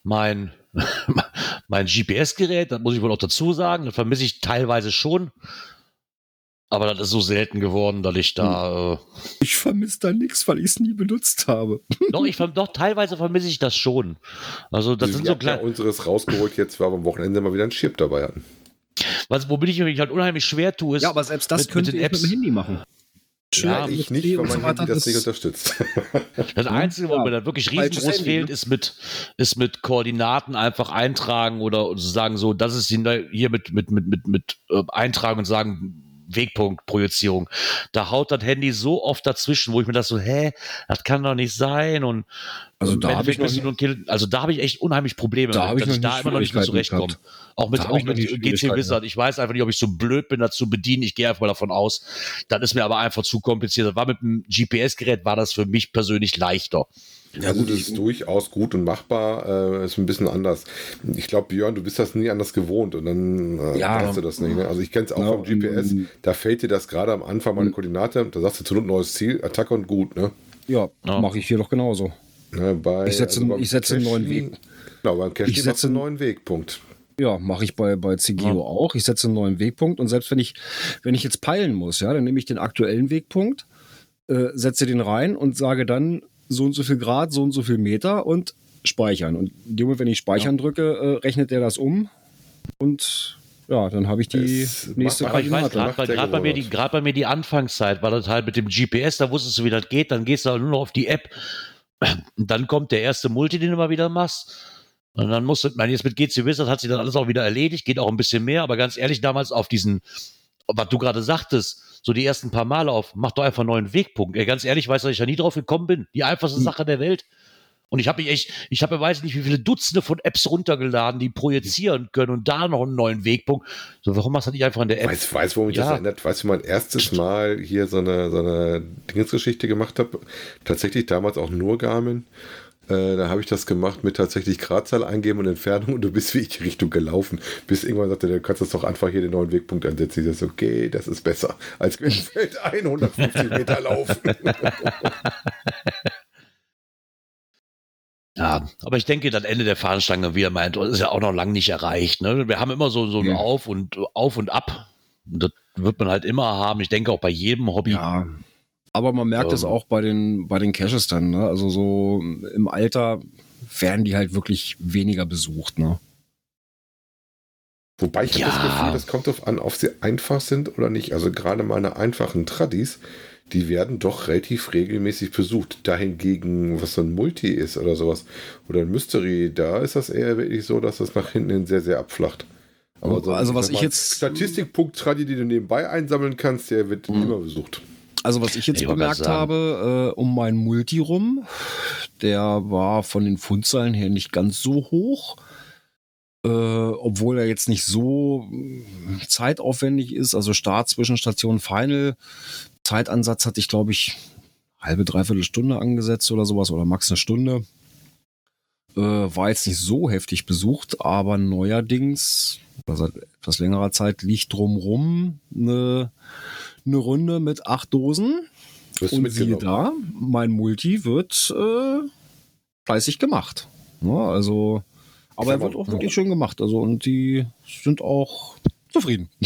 mein, mein GPS-Gerät, das muss ich wohl auch dazu sagen. Das vermisse ich teilweise schon. Aber das ist so selten geworden, dass ich da. Äh, Ich vermisse da nichts, weil ich es nie benutzt habe. doch, ich, doch, teilweise vermisse ich das schon. Also, das Wir sind so hatten ja kleine. unseres rausgeholt jetzt, weil wir am Wochenende mal wieder einen Chip dabei hatten. Was, womit ich mich halt unheimlich schwer tue, ist. Ja, aber selbst das mit- mit könnte den ich Apps. mit dem Handy machen. Ja, ich nicht, weil mein Handy das nicht unterstützt. Das Einzige, wo Ja, mir da wirklich riesengroß Handy, fehlt, ne? ist mit, ist mit Koordinaten einfach eintragen oder so sagen so, das ist die hier mit, mit, mit, mit, mit äh, eintragen und sagen, Wegpunktprojizierung. Da haut das Handy so oft dazwischen, wo ich mir das so, hä, das kann doch nicht sein und Also da habe ich also da habe ich echt unheimlich Probleme, Da mit, habe ich dass ich da immer noch nicht mit Schwierigkeiten zurechtkomme. gehabt. Auch mit, auch mit GC Wizard. Ich weiß einfach nicht, ob ich so blöd bin, das zu bedienen. Ich gehe einfach mal davon aus. Das ist mir aber einfach zu kompliziert. Das war mit einem GPS-Gerät, war das für mich persönlich leichter. Ja, also das ist durchaus gut und machbar, äh, ist ein bisschen anders. Ich glaube, Björn, du bist das nie anders gewohnt und dann äh, Ja. weißt du das nicht. Ne? Also ich kenne es auch Ja, vom GPS, da fällt dir das gerade am Anfang mal eine Koordinate, da sagst du zu Not neues Ziel, Attacke und gut. Ne? Ja, Ja. mache ich hier doch genauso. Ne, bei, Ich setze- beim ich setze einen neuen Weg. Genau, beim Cache Ich setze einen einen- neuen Wegpunkt. Ja, mache ich bei, bei CGO Ja. auch. Ich setze einen neuen Wegpunkt und selbst wenn ich, wenn ich jetzt peilen muss, ja, dann nehme ich den aktuellen Wegpunkt, äh, setze den rein und sage dann so und so viel Grad, so und so viel Meter und speichern. Und in dem Moment, wenn ich speichern drücke, äh, rechnet der das um und ja, dann habe ich die Es nächste macht- Aber ich weiß, Macht gerade bei, grad bei, mir die- bei mir die Anfangszeit war das halt mit dem GPS, da wusstest du, wie das geht, dann gehst du halt nur noch auf die App. Und dann kommt der erste Multi, den du mal wieder machst. Und dann musst du, ich meine, jetzt mit GC Wizard hat sich dann alles auch wieder erledigt, geht auch ein bisschen mehr, aber ganz ehrlich, damals auf diesen, was du gerade sagtest, so die ersten paar Male auf, mach doch einfach einen neuen Wegpunkt. Ey, ganz ehrlich, weiß, dass ich da nie drauf gekommen bin. Die einfachste Sache der Welt. Und ich habe mich echt, ich habe, weiß nicht, wie viele Dutzende von Apps runtergeladen, die projizieren können und da noch einen neuen Wegpunkt. So, warum machst du das nicht einfach in der App? Weißt weiß, warum mich Ja. das erinnert? Weißt du, mein erstes Mal hier so eine, so eine Dingsgeschichte gemacht habe? Tatsächlich damals auch nur Garmin. Äh, da habe ich das gemacht mit tatsächlich Gradzahl eingeben und Entfernung und du bist wie ich Richtung gelaufen. Bis irgendwann sagte, du kannst das doch einfach hier den neuen Wegpunkt ansetzen. Ich dachte, okay, das ist besser, als fällt 150 Meter laufen. Ja, aber ich denke, das Ende der Fahnenstange, wie er meint, ist ja auch noch lange nicht erreicht. Ne? Wir haben immer so, so ein Ja. Auf und Auf und Ab. Und das wird man halt immer haben. Ich denke auch bei jedem Hobby. Ja. Aber man merkt es Ähm. auch bei den, bei den Caches dann, ne? Also so im Alter werden die halt wirklich weniger besucht, ne? Wobei ich Ja. habe das Gefühl, das kommt darauf an, ob sie einfach sind oder nicht. Also gerade meine einfachen Tradis, die werden doch relativ regelmäßig besucht. Dahingegen, was so ein Multi ist oder sowas, oder ein Mystery, da ist das eher wirklich so, dass das nach hinten hin sehr, sehr abflacht. so, Also was ich mal, jetzt- Statistikpunkt Tradi, die du nebenbei einsammeln kannst, der wird Mhm. immer besucht. Also was ich jetzt Ich bemerkt habe, äh, um meinen Multi rum, der war von den Fundzahlen her nicht ganz so hoch. Äh, obwohl er jetzt nicht so äh, zeitaufwendig ist. Also Start, Zwischenstation, Final. Zeitansatz hatte ich, glaube ich, halbe, dreiviertel Stunde angesetzt oder sowas oder max eine Stunde. Äh, war jetzt nicht so heftig besucht, aber neuerdings, also seit etwas längerer Zeit, liegt drumrum eine, eine Runde mit acht Dosen. Du Und siehe da, mein Multi wird äh, fleißig gemacht. Ja, also, aber er wird auch wirklich schön gemacht. Also, und die sind auch zufrieden.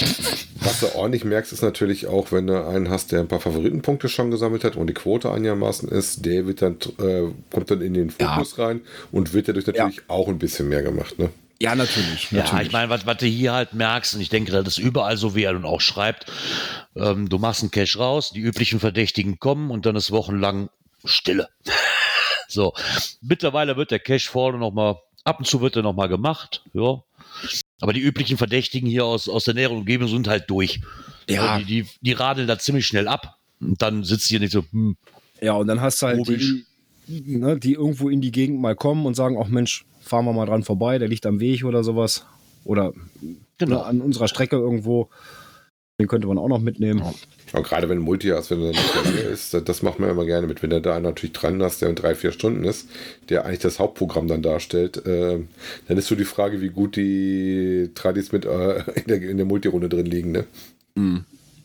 Was du ordentlich merkst, ist natürlich auch, wenn du einen hast, der ein paar Favoritenpunkte schon gesammelt hat und die Quote einigermaßen ist, der wird dann, äh, kommt dann in den Ja. Fokus rein und wird dadurch natürlich auch ein bisschen mehr gemacht. Ne? Ja, natürlich. Ja, natürlich. ich meine, was, was du hier halt merkst, und ich denke, das ist überall so, wie er nun auch schreibt, ähm, du machst einen Cash raus, die üblichen Verdächtigen kommen und dann ist wochenlang Stille. so, mittlerweile wird der Cash vorne nochmal, ab und zu wird er nochmal gemacht, ja. Aber die üblichen Verdächtigen hier aus, aus der näheren Umgebung sind halt durch. Ja. Die, die, die radeln da ziemlich schnell ab. Und dann sitzt hier nicht so, hm, ja, und dann hast du halt Komisch. die, ne, die irgendwo in die Gegend mal kommen und sagen, ach Mensch, fahren wir mal dran vorbei, der liegt am Weg oder sowas. Oder genau. ne, an unserer Strecke irgendwo. Den könnte man auch noch mitnehmen. Aber gerade wenn Multi hast, wenn er nicht dir ist, das macht man immer gerne mit. Wenn du da einen natürlich dran hast, der in drei, vier Stunden ist, der eigentlich das Hauptprogramm dann darstellt, äh, dann ist so die Frage, wie gut die Tradis mit äh, in der, in der Multirunde drin liegen. Ne? Mhm.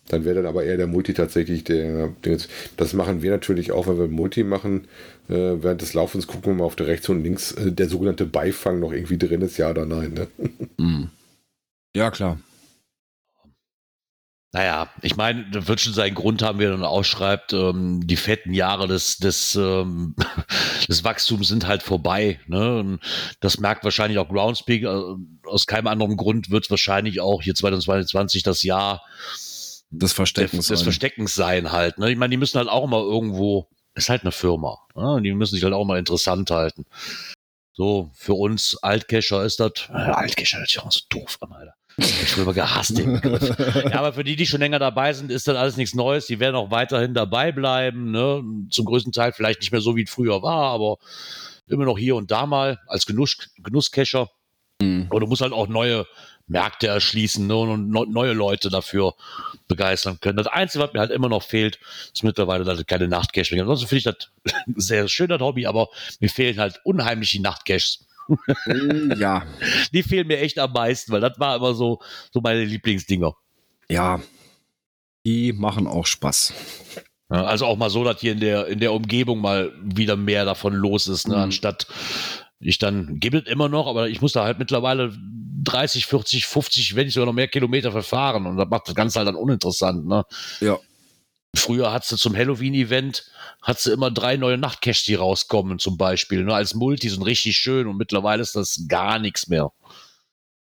Dann wäre dann aber eher der Multi tatsächlich der. der das machen wir natürlich auch, wenn wir Multi machen. Äh, während des Laufens gucken wir mal auf der rechts und links äh, der sogenannte Beifang noch irgendwie drin ist, ja oder nein. Ne? Mhm. Ja, klar. Naja, ich meine, das wird schon seinen Grund haben, wie er dann ausschreibt, ähm, die fetten Jahre des, des, ähm, des Wachstums sind halt vorbei. Ne? Und das merkt wahrscheinlich auch Groundspeak. Äh, aus keinem anderen Grund wird wahrscheinlich auch hier 2022 das Jahr Das des, Verstecken. des Versteckens sein halt. Ne? Ich meine, die müssen halt auch mal irgendwo, ist halt eine Firma. Ne? Die müssen sich halt auch mal interessant halten. So, für uns Altcacher ist das, äh, Altcacher hört sich auch so doof an, Alter. Ich habe gehasst den Begriff. Ja, aber für die, die schon länger dabei sind, ist das alles nichts Neues. Die werden auch weiterhin dabei bleiben. Ne? Zum größten Teil vielleicht nicht mehr so, wie es früher war, aber immer noch hier und da mal als Genuss, Genusscacher. Mhm. Und du musst halt auch neue Märkte erschließen ne? und neue Leute dafür begeistern können. Das Einzige, was mir halt immer noch fehlt, ist mittlerweile dass es keine Nachtcaches mehr. gibt. Ansonsten finde ich das ein sehr schön, das Hobby, aber mir fehlen halt unheimlich die Nachtcaches. ja, Die fehlen mir echt am meisten, weil das war immer so, so meine Lieblingsdinger. ja. Die machen auch Spaß. Also auch mal so, dass hier in der, in der Umgebung mal wieder mehr davon los ist, ne? Mhm. anstatt ich dann, gibt es immer noch, aber ich muss da halt mittlerweile 30, 40, 50, wenn nicht sogar noch mehr Kilometer verfahren und das macht das Ganze halt dann uninteressant. Ne? Ja. Früher hat sie zum Halloween-Event, hat sie immer drei neue Nachtcaches, die rauskommen zum Beispiel, ne? als Multi sind richtig schön und mittlerweile ist das gar nichts mehr.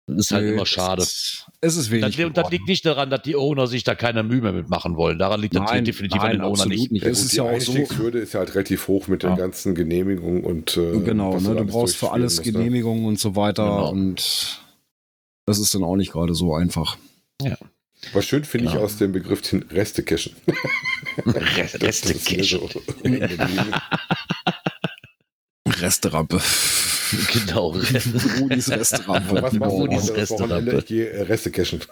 Das ist halt Nee, immer schade. Es ist, wenig. Das, und das liegt nicht daran, dass die Owner sich da keine Mühe mehr mitmachen wollen. Daran liegt Nein, definitiv nein, an den Owner nicht. nicht. Ja, Es ist die ja auch so. Einstiegshürde ist ja halt relativ hoch mit Ja. den ganzen Genehmigungen und äh, Genau, ne? du brauchst für alles musst, ne? Genehmigungen und so weiter Genau. und das ist dann auch nicht gerade so einfach. Was schön finde ich Ja. aus dem Begriff den Reste-Cachen. Rest, Das ist mir Reste hängen geblieben. Resterampe. Genau. Rudis Resterampe. Was machst du Rudis? Resterampe. Ich gehe äh, Reste cachen.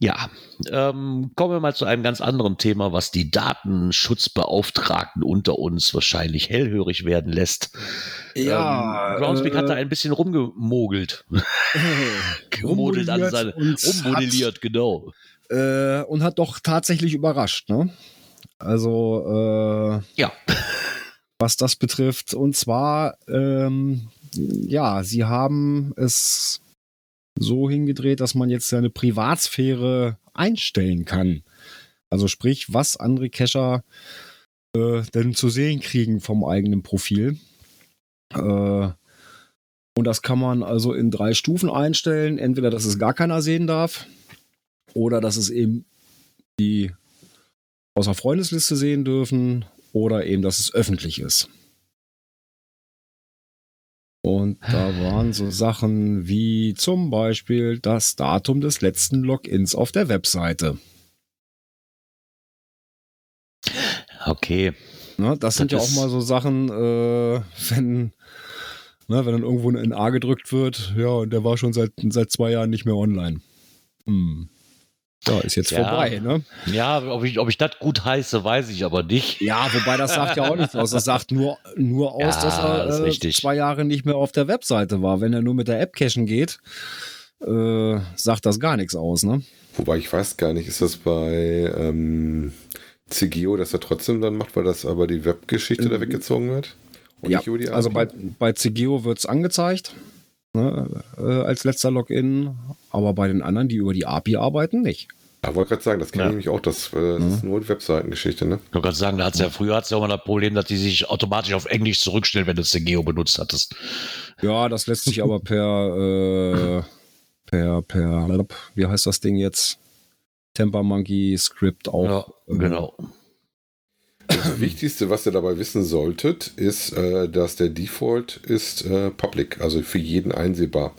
Ja, ähm, kommen wir mal zu einem ganz anderen Thema, was die Datenschutzbeauftragten unter uns wahrscheinlich hellhörig werden lässt. Ja, ähm, Groundspeak äh, hat da ein bisschen rumgemogelt. Gemodelt an seine, und ummodelliert, genau. Hat, äh, und hat doch tatsächlich überrascht, ne? Also, äh, Ja. was das betrifft. Und zwar, ähm, ja, sie haben es so hingedreht, dass man jetzt seine Privatsphäre einstellen kann. Also sprich, was andere Cacher äh, denn zu sehen kriegen vom eigenen Profil. Äh, und das kann man also in drei Stufen einstellen. Entweder, dass es gar keiner sehen darf oder dass es eben die aus der Freundesliste sehen dürfen oder eben, dass es öffentlich ist. Und da waren so Sachen wie zum Beispiel das Datum des letzten Logins auf der Webseite. Okay. Ne, das sind Das ja auch mal so Sachen, äh, wenn, ne, wenn dann irgendwo ein A gedrückt wird, ja, und der war schon seit, seit zwei Jahren nicht mehr online. Hm. Ja, ist jetzt Ja. vorbei, ne? Ja, ob ich, ob ich das gut heiße, weiß ich aber nicht. Ja, wobei das sagt ja auch nichts aus. Das sagt nur, nur aus, Ja, dass er das äh, zwei Jahre nicht mehr auf der Webseite war. Wenn er nur mit der App cachen geht, äh, sagt das gar nichts aus, ne? Wobei ich weiß gar nicht, ist das bei ähm, CGO, dass er trotzdem dann macht, weil das aber die Webgeschichte da weggezogen wird? Und Mhm. Ja, nicht über die also bei, bei CGO wird es angezeigt ne, äh, als letzter Login, aber bei den anderen, die über die API arbeiten, nicht. Ja, wollte gerade sagen, das kenne Ja. ich nämlich auch, das, äh, das ist nur die Webseitengeschichte, ne? Ich wollte gerade sagen, da hat's ja früher hat's ja auch mal das Problem, dass die sich automatisch auf Englisch zurückstellen, wenn du Geo benutzt hattest. Ja, das lässt sich aber per, äh, per, per, wie heißt das Ding jetzt? Temper Monkey Script auch. ja, äh, genau. Das Wichtigste, was ihr dabei wissen solltet, ist, äh, dass der Default ist äh, public, also für jeden einsehbar.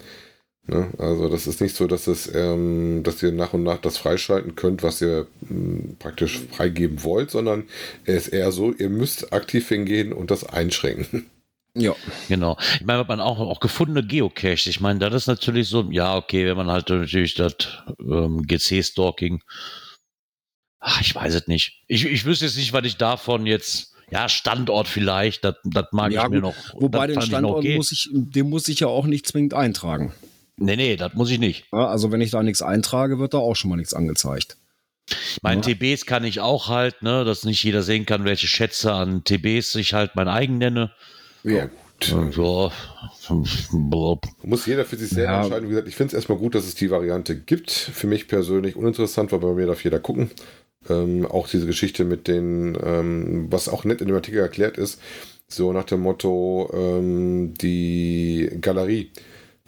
Ne? Also das ist nicht so, dass, es, ähm, dass ihr nach und nach das freischalten könnt, was ihr mh, praktisch freigeben wollt, sondern es ist eher so, ihr müsst aktiv hingehen und das einschränken. Ja. Genau. Ich meine, man auch, auch gefundene Geocaches. Ich meine, das ist natürlich so, ja, okay, wenn man halt natürlich das ähm, GC-Stalking. Ach, ich weiß es nicht. Ich, ich wüsste jetzt nicht, was ich davon jetzt. Ja, Standort vielleicht, das, das mag Ja, ich mir noch. Wobei den ich Standort okay. muss ich, den muss ich ja auch nicht zwingend eintragen. Nee, nee, das muss ich nicht. Ja, also wenn ich da nichts eintrage, wird da auch schon mal nichts angezeigt. Meine Ja. TBs kann ich auch halt, ne, dass nicht jeder sehen kann, welche Schätze an TBs ich halt mein eigen nenne. Ja, gut. So. Muss jeder für sich selber Ja. entscheiden. Wie gesagt, ich finde es erstmal gut, dass es die Variante gibt. Für mich persönlich uninteressant, weil bei mir darf jeder gucken. Ähm, auch diese Geschichte mit den, ähm, was auch nett in dem Artikel erklärt ist, so nach dem Motto, ähm, die Galerie,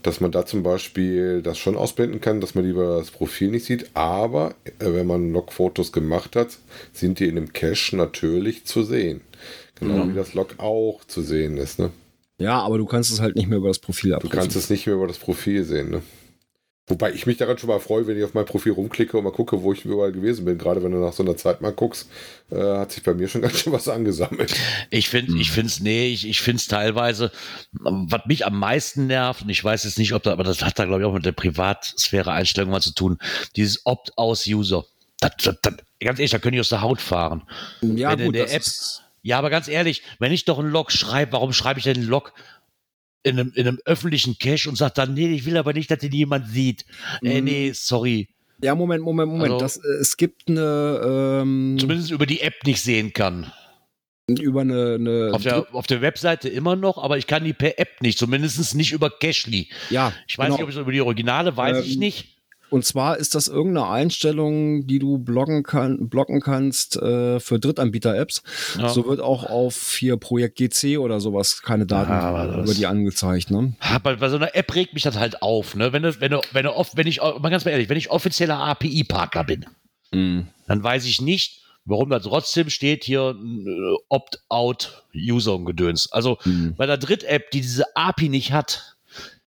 dass man da zum Beispiel das schon ausblenden kann, dass man lieber das Profil nicht sieht, aber äh, wenn man Logfotos gemacht hat, sind die in dem Cache natürlich zu sehen. Genau wie das Log auch zu sehen ist. Ne? Ja, aber du kannst es halt nicht mehr über das Profil Du abrufen. kannst es nicht mehr über das Profil sehen, ne? Wobei ich mich daran schon mal freue, wenn ich auf mein Profil rumklicke und mal gucke, wo ich überall gewesen bin. Gerade wenn du nach so einer Zeit mal guckst, äh, hat sich bei mir schon ganz schön was angesammelt. Ich finde, ich finde es, nee, ich, ich finde es teilweise, was mich am meisten nervt, und ich weiß jetzt nicht, ob da, aber das hat da, glaube ich, auch mit der Privatsphäre-Einstellung mal zu tun, dieses Opt-aus-User. Das, das, das, ganz ehrlich, da können die aus der Haut fahren. ja, wenn in gut, der das App- ist- Ja, aber ganz ehrlich, wenn ich doch einen Log schreibe, warum schreibe ich denn einen Log in einem, in einem öffentlichen Cache und sage dann, nee, ich will aber nicht, dass den jemand sieht. Äh, Mhm. nee, sorry. ja, Moment, Moment, Moment. Also- das, äh, es gibt eine, ähm, Zumindest über die App nicht sehen kann. über eine, eine Auf der, auf der Webseite immer noch, aber ich kann die per App nicht, zumindest nicht über Cashly. ja, Ich weiß genau. nicht, ob es über die Originale, weiß ich Ähm, nicht. Und zwar ist das irgendeine Einstellung, die du bloggen kann, blocken kannst äh, für Drittanbieter-Apps. Ja. So wird auch auf hier Projekt GC oder sowas keine Daten Ja, über die angezeigt. Ne? Bei, bei so einer App regt mich das halt auf, ne? Wenn du, wenn du, wenn du oft, wenn ich, mal ganz ehrlich, wenn ich offizieller API-Partner bin, Mhm. dann weiß ich nicht, warum da trotzdem steht hier äh, Opt-out-User und Gedöns. Also Mhm. bei der Dritt-App, die diese API nicht hat,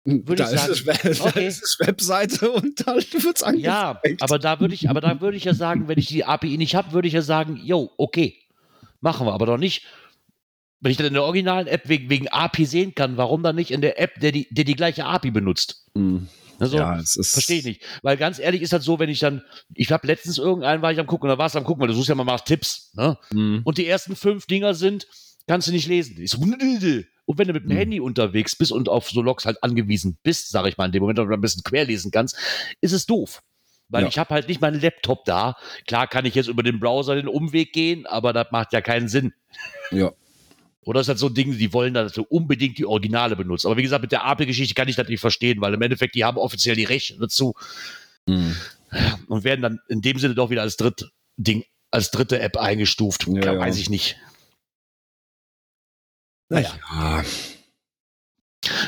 Würde da ich ist es, sagen, da okay. ist es Webseite und dann wird es ja, angezeigt. aber da würde ich, aber da würde ich ja sagen, wenn ich die API nicht habe, würde ich ja sagen, yo, okay, machen wir, aber doch nicht. Wenn ich dann in der originalen App wegen, wegen API sehen kann, warum dann nicht in der App, der die, der die gleiche API benutzt? Mhm. Also, ja, es ist. Verstehe ich nicht. Weil ganz ehrlich ist das so, wenn ich dann, ich habe letztens irgendeinen, war ich am gucken, da war es am gucken, weil du suchst ja mal nach Tipps, ne? Mhm. Und die ersten fünf Dinger sind, kannst du nicht lesen. Ich so, und wenn du mit dem Mhm. Handy unterwegs bist und auf so Logs halt angewiesen bist, sage ich mal, in dem Moment, wo du ein bisschen querlesen kannst, ist es doof. Weil Ja. ich habe halt nicht meinen Laptop da. Klar kann ich jetzt über den Browser den Umweg gehen, aber das macht ja keinen Sinn. Ja. Oder es ist halt so Dinge, die wollen, dass du unbedingt die Originale benutzt. Aber wie gesagt, mit der API-Geschichte kann ich das nicht verstehen, weil im Endeffekt, die haben offiziell die Rechte dazu Mhm. und werden dann in dem Sinne doch wieder als dritt Ding, als dritte App eingestuft. Ja, ja. Weiß ich nicht. Naja. Ja.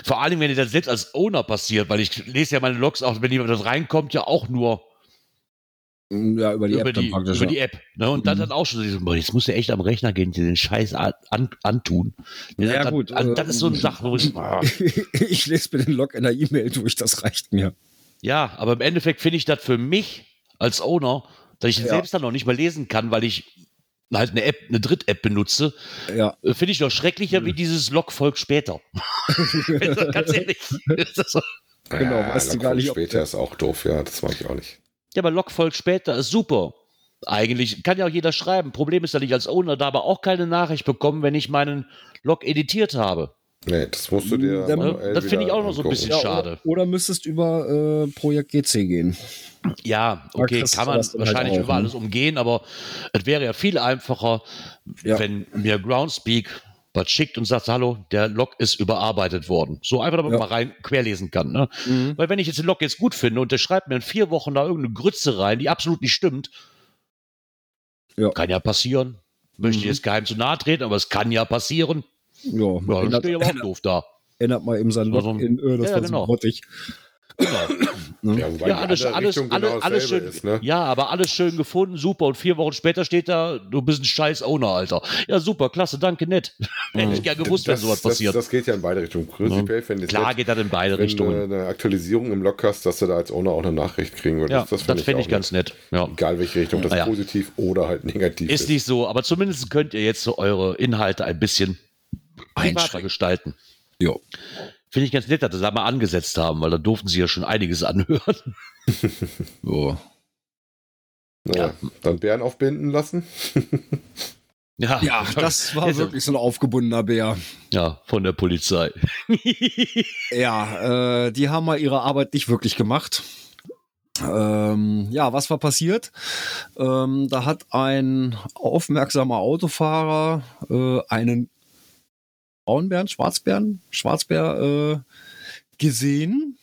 Vor allem, wenn dir das selbst als Owner passiert, weil ich lese ja meine Logs auch, wenn jemand das reinkommt, ja auch nur ja, über die über, App dann die, praktisch. über die ja. App. Ne? Und dann Mhm. hat auch schon so, jetzt musst du echt am Rechner gehen, dir den Scheiß an, an, antun. Ja, das, gut, Also, das äh, ist so eine Sache, wo ich, ich lese mir den Log in der E-Mail durch, das reicht mir. ja, aber im Endeffekt finde ich das für mich als Owner, dass ich Ja. selbst dann noch nicht mal lesen kann, weil ich halt eine App, eine Dritt-App benutze, Ja. äh, finde ich noch schrecklicher wie dieses Log-Volk später. Ganz ehrlich. So? Genau, ja, weißt du gar nicht, später ist auch doof, ja, das mag ich auch nicht. Ja, aber Logfolg später ist super. Eigentlich kann ja auch jeder schreiben. Problem ist, dass ich als Owner da aber auch keine Nachricht bekomme, wenn ich meinen Log editiert habe. Nee, das musst du dir. Dann- manuell das finde ich auch noch so ein bisschen Ja, schade. Oder, oder müsstest über äh, Projekt GC gehen. Ja, okay, kann man halt wahrscheinlich auch, über ne? alles umgehen, aber es wäre ja viel einfacher, Ja. wenn mir Groundspeak was schickt und sagt, hallo, der Log ist überarbeitet worden. So einfach, damit Ja. man mal rein querlesen kann. Ne? Mhm. Weil wenn ich jetzt den Log jetzt gut finde und der schreibt mir in vier Wochen da irgendeine Grütze rein, die absolut nicht stimmt, Ja. kann ja passieren. Möchte ich Mhm. jetzt keinem zu nahe treten, aber es kann ja passieren. Ja, Ja, dann ändert, stehe ich aber auch doof da. ändert mal eben sein Login. Äh, das ja, war genau. so grottig. Genau. Ne? Ja, wobei Ja, alles, alles, Richtung alles, genau alles dasselbe schön. ist, ne? Ja, aber alles schön gefunden, super. Und vier Wochen später steht da, du bist ein scheiß Owner, Alter. Ja, super, klasse, danke, nett. Hätte ich gern gewusst, wenn das, sowas das, passiert. das geht ja in beide Richtungen. Prinzipiell finde ich Klar nett, geht das in beide wenn Richtungen. du eine Aktualisierung im Log hast, dass du da als Owner auch eine Nachricht kriegen würdest. ja, das, fände ich auch ganz nett. Ja. Egal welche Richtung, das ja. positiv oder halt negativ ist. Ist nicht so, aber zumindest könnt ihr jetzt so eure Inhalte ein bisschen privater gestalten. Jo. Finde ich ganz nett, dass sie da mal angesetzt haben, weil da durften sie ja schon einiges anhören. So. Naja, Dann Bären aufbinden lassen. Ja, Ja, das war Also- wirklich so ein aufgebundener Bär. Ja, von der Polizei. Ja, äh, die haben mal ihre Arbeit nicht wirklich gemacht. Ähm, ja, was war passiert? Ähm, da hat ein aufmerksamer Autofahrer äh, einen Braunbären, Schwarzbären, Schwarzbär äh, gesehen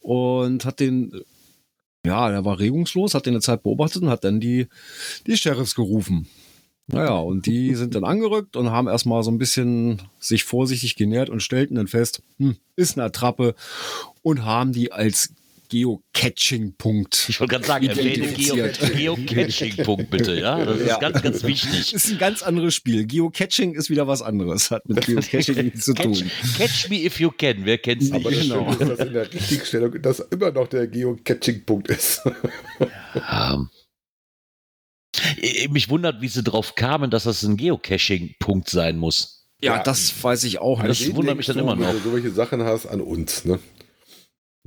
und hat den, ja, der war regungslos, hat den eine Zeit beobachtet und hat dann die, die Sheriffs gerufen. Naja, und die sind dann angerückt und haben erstmal so ein bisschen sich vorsichtig genähert und stellten dann fest, hm, ist eine Attrappe und haben die als Geocaching-Punkt. Ich wollte gerade sagen, erwähne. Geocaching-Punkt bitte, ja. Das ist Ja. ganz, ganz wichtig. ist ein ganz anderes Spiel. Geocaching ist wieder was anderes. Hat mit Geocaching nichts zu Catch, tun. catch me if you can. Wer kennt's nicht? Aber das Genau. Schöne ist, dass in der Richtigstellung das immer noch der Geocaching-Punkt ist. Ähm, mich wundert, wie sie drauf kamen, dass das ein Geocaching-Punkt sein muss. Ja, Ja, das weiß ich auch das nicht. wundert mich dann immer noch. Wenn du solche Sachen hast, an uns, ne?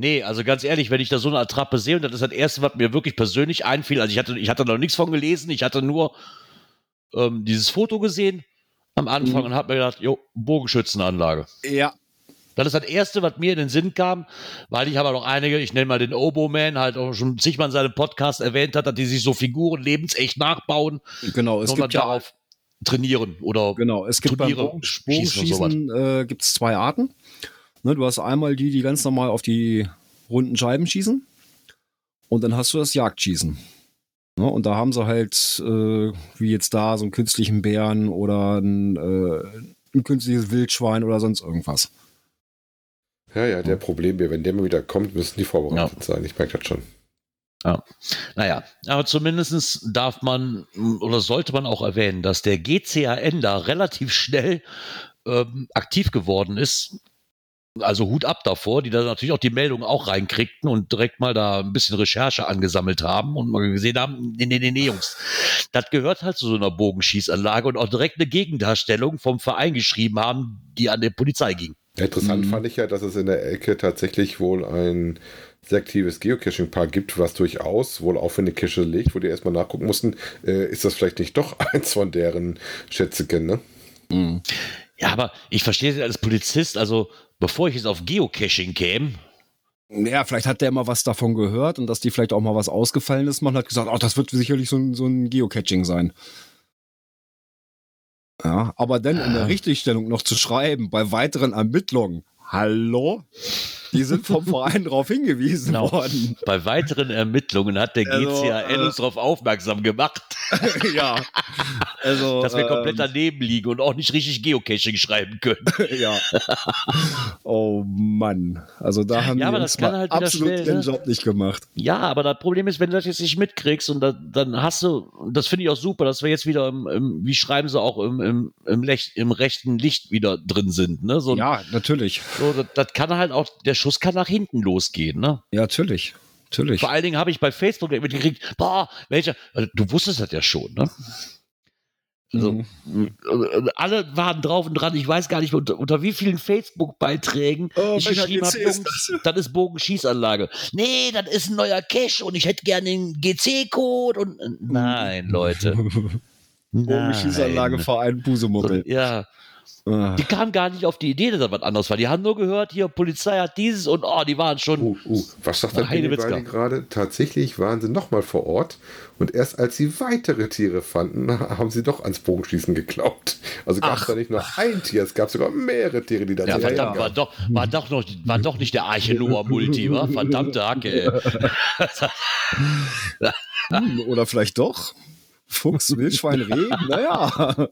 Nee, also ganz ehrlich, wenn ich da so eine Attrappe sehe, und das ist das Erste, was mir wirklich persönlich einfiel, also ich hatte, ich hatte noch nichts von gelesen, ich hatte nur ähm, dieses Foto gesehen am Anfang Mhm. und habe mir gedacht, jo, Bogenschützenanlage. Ja, Das ist das Erste, was mir in den Sinn kam, weil ich habe noch einige, ich nenne mal den Oboman, halt auch schon zigmal in seinem Podcast erwähnt hat, dass die sich so Figuren lebensecht nachbauen genau. Es gibt ja darauf trainieren oder Genau, es gibt beim schießen und Bogenschießen äh, gibt es zwei Arten. Ne, du hast einmal die, die ganz normal auf die runden Scheiben schießen und dann hast du das Jagdschießen. Ne, und da haben sie halt, äh, wie jetzt da, so einen künstlichen Bären oder ein, äh, ein künstliches Wildschwein oder sonst irgendwas. Ja, ja, der Problembär, wenn der mal wieder kommt, müssen die vorbereitet sein. Ich merke das schon. Naja, aber zumindest darf man oder sollte man auch erwähnen, dass der GCAN da relativ schnell ähm, aktiv geworden ist. Also Hut ab davor, die da natürlich auch die Meldungen auch reinkriegten und direkt mal da ein bisschen Recherche angesammelt haben und mal gesehen haben, nee, nee, nee, nee, Jungs, das gehört halt zu so einer Bogenschießanlage und auch direkt eine Gegendarstellung vom Verein geschrieben haben, die an die Polizei ging. Interessant Mhm. fand ich ja, dass es in der Ecke tatsächlich wohl ein sehr aktives Geocaching-Park gibt, was durchaus wohl aufwendige Cache legt, wo die erstmal nachgucken mussten, äh, ist das vielleicht nicht doch eins von deren Schätzeken, ne? Mhm. Ja, aber ich verstehe es als Polizist, also bevor ich jetzt auf Geocaching käme, Ja, vielleicht hat der mal was davon gehört und dass die vielleicht auch mal was Ausgefallenes machen, hat gesagt, oh, das wird sicherlich so ein, so ein Geocaching sein. Ja, aber dann in der Ja. Richtigstellung noch zu schreiben, bei weiteren Ermittlungen, hallo? Die sind vom Verein darauf hingewiesen Genau. worden. Bei weiteren Ermittlungen hat der Also, GCAN äh, uns darauf aufmerksam gemacht, ja. Also, dass wir komplett ähm, daneben liegen und auch nicht richtig Geocaching schreiben können. ja. Oh Mann. Also da haben Ja, aber das kann halt absolut schnell, ihren ne? Job nicht gemacht. Ja, aber das Problem ist, wenn du das jetzt nicht mitkriegst und da, dann hast du, das finde ich auch super, dass wir jetzt wieder im, im wie schreiben sie auch, im, im, im, Lech, im rechten Licht wieder drin sind. Ne? So, Ja, natürlich. so, das, das kann halt auch, der Schuss kann nach hinten losgehen. Ne? Ja, natürlich. Natürlich. Vor allen Dingen habe ich bei Facebook mitgekriegt, boah, welcher, also, du wusstest das ja schon, ne? Also, Mhm. äh, alle waren drauf und dran. Ich weiß gar nicht, unter, unter wie vielen Facebook-Beiträgen Oh, ich geschrieben habe, ist das ist Bogenschießanlage. Nee, das ist ein neuer Cache und ich hätte gerne den GC-Code und äh, nein, Leute. Bogenschießanlage. Verein Busemuckel. Ja. Die kamen gar nicht auf die Idee, dass das was anderes war. Die haben nur gehört, hier, Polizei hat dieses und oh, die waren schon. Uh, uh, was sagt der Heidewitzka. Penny gerade? Tatsächlich waren sie nochmal vor Ort und erst als sie weitere Tiere fanden, haben sie doch ans Bogenschießen geglaubt. Also gab es da nicht nur ein Tier, es gab sogar mehrere Tiere, die da Ja, verdammt, ja, war doch, war doch noch, war doch nicht der Arche Noah Multi, wa? Verdammte Hacke, ey. Hm, Oder vielleicht doch. Fuchs, Wildschwein, Reh, naja.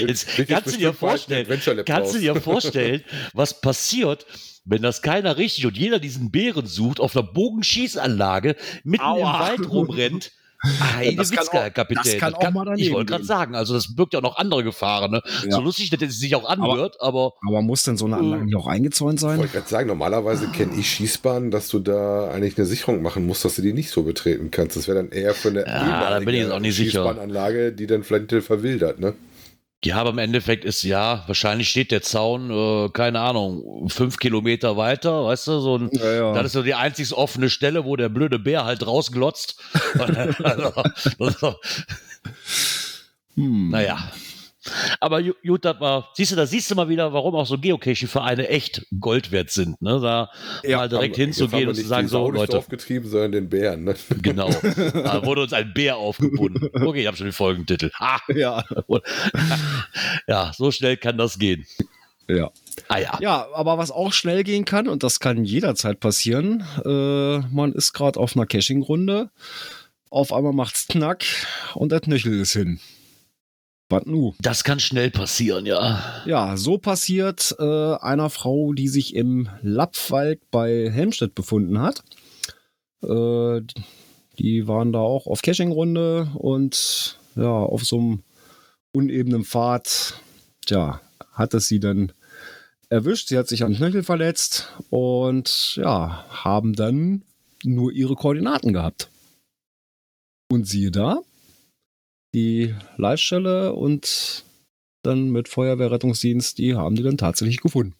Jetzt kannst du dir vorstellen, kannst du dir vorstellen, was passiert, wenn das keiner richtig und jeder diesen Bären sucht, auf einer Bogenschießanlage mitten Aua. im Wald rumrennt? Heide das kann Witzka, auch- Herr Kapitän. das kann auch mal daneben ich wollte gerade sagen, also das birgt ja auch noch andere Gefahren. Ne? Ja. So lustig, dass es sich auch anhört, aber, Aber muss denn so eine Anlage nicht auch eingezäunt sein? Wollte gerade sagen, normalerweise kenne ich Schießbahnen, dass du da eigentlich eine Sicherung machen musst, dass du die nicht so betreten kannst. Das wäre dann eher für eine Ja, da bin ich jetzt auch nicht sicher. Schießbahnanlage, die dann vielleicht verwildert, ne? Ja, aber im Endeffekt ist ja, wahrscheinlich steht der Zaun, äh, keine Ahnung, fünf Kilometer weiter, weißt du, so ein, Ja, ja. Das ist so die einzig offene Stelle, wo der blöde Bär halt rausglotzt. also, Hm. naja. Aber gut, das war, siehst du, da siehst du mal wieder, warum auch so Geocaching-Vereine echt Gold wert sind. Ne? Da Ja, mal direkt haben hinzugehen und zu sagen, die Sau so, Leute, Dorf getrieben, sondern den Bären, ne? genau. Da wurde uns ein Bär aufgebunden. Okay, ich habe schon den Folgentitel. Ha! Ja, Ja, so schnell kann das gehen. ja. Ah ja. Ja, aber was auch schnell gehen kann, und das kann jederzeit passieren, äh, man ist gerade auf einer Caching-Runde, auf einmal macht's knack und der Knöchel ist hin. Was nu? Das kann schnell passieren, ja. Ja, so passiert äh, einer Frau, die sich im Lappwald bei Helmstedt befunden hat. Äh, die waren da auch auf Caching-Runde und ja, auf so einem unebenen Pfad, tja, hat es sie dann erwischt. Sie hat sich am Knöchel verletzt und ja, haben dann nur ihre Koordinaten gehabt. Und siehe da, die Leitstelle und dann mit Feuerwehrrettungsdienst, die haben die dann tatsächlich gefunden.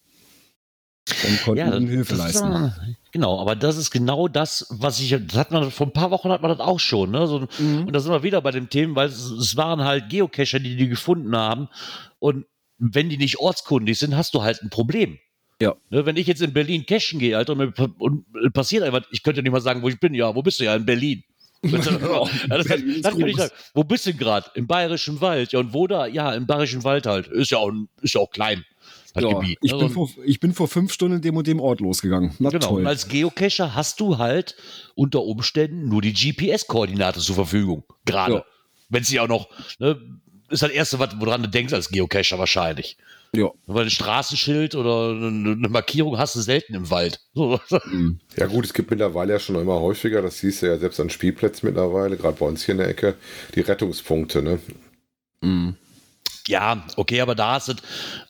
Und konnten Ja, ihnen Hilfe leisten. äh, genau, aber das ist genau das, was ich, das hat man, vor ein paar Wochen hat man das auch schon, ne? So, Mhm. Und da sind wir wieder bei dem Thema, weil es, es waren halt Geocacher, die die gefunden haben. Und wenn die nicht ortskundig sind, hast du halt ein Problem. Ja. Ne, wenn ich jetzt in Berlin cashen gehe, Alter, und, mir und passiert einfach, ich könnte nicht mal sagen, wo ich bin. Ja, wo bist du? Ja, in Berlin. ja, das, das kann ich groß. sagen. Wo bist du gerade? Im Bayerischen Wald. Ja, und wo da? Ja, im Bayerischen Wald halt. Ist ja auch, ist ja auch klein. Das Ja, Gebiet. ich, ne? bin Und- vor, ich bin vor fünf Stunden in dem und dem Ort losgegangen. Na Genau. Und toll. als Geocacher hast du halt unter Umständen nur die GPS-Koordinate zur Verfügung. Gerade. Ja. Wenn sie auch noch, ne, ist das Erste, was- woran du denkst als Geocacher wahrscheinlich. Ja. Weil ein Straßenschild oder eine Markierung hast du selten im Wald. So. Mhm. Ja gut, es gibt mittlerweile ja schon immer häufiger, das siehst du ja selbst an Spielplätzen mittlerweile, gerade bei uns hier in der Ecke, die Rettungspunkte, ne? Mhm. Ja, okay, aber da hast du,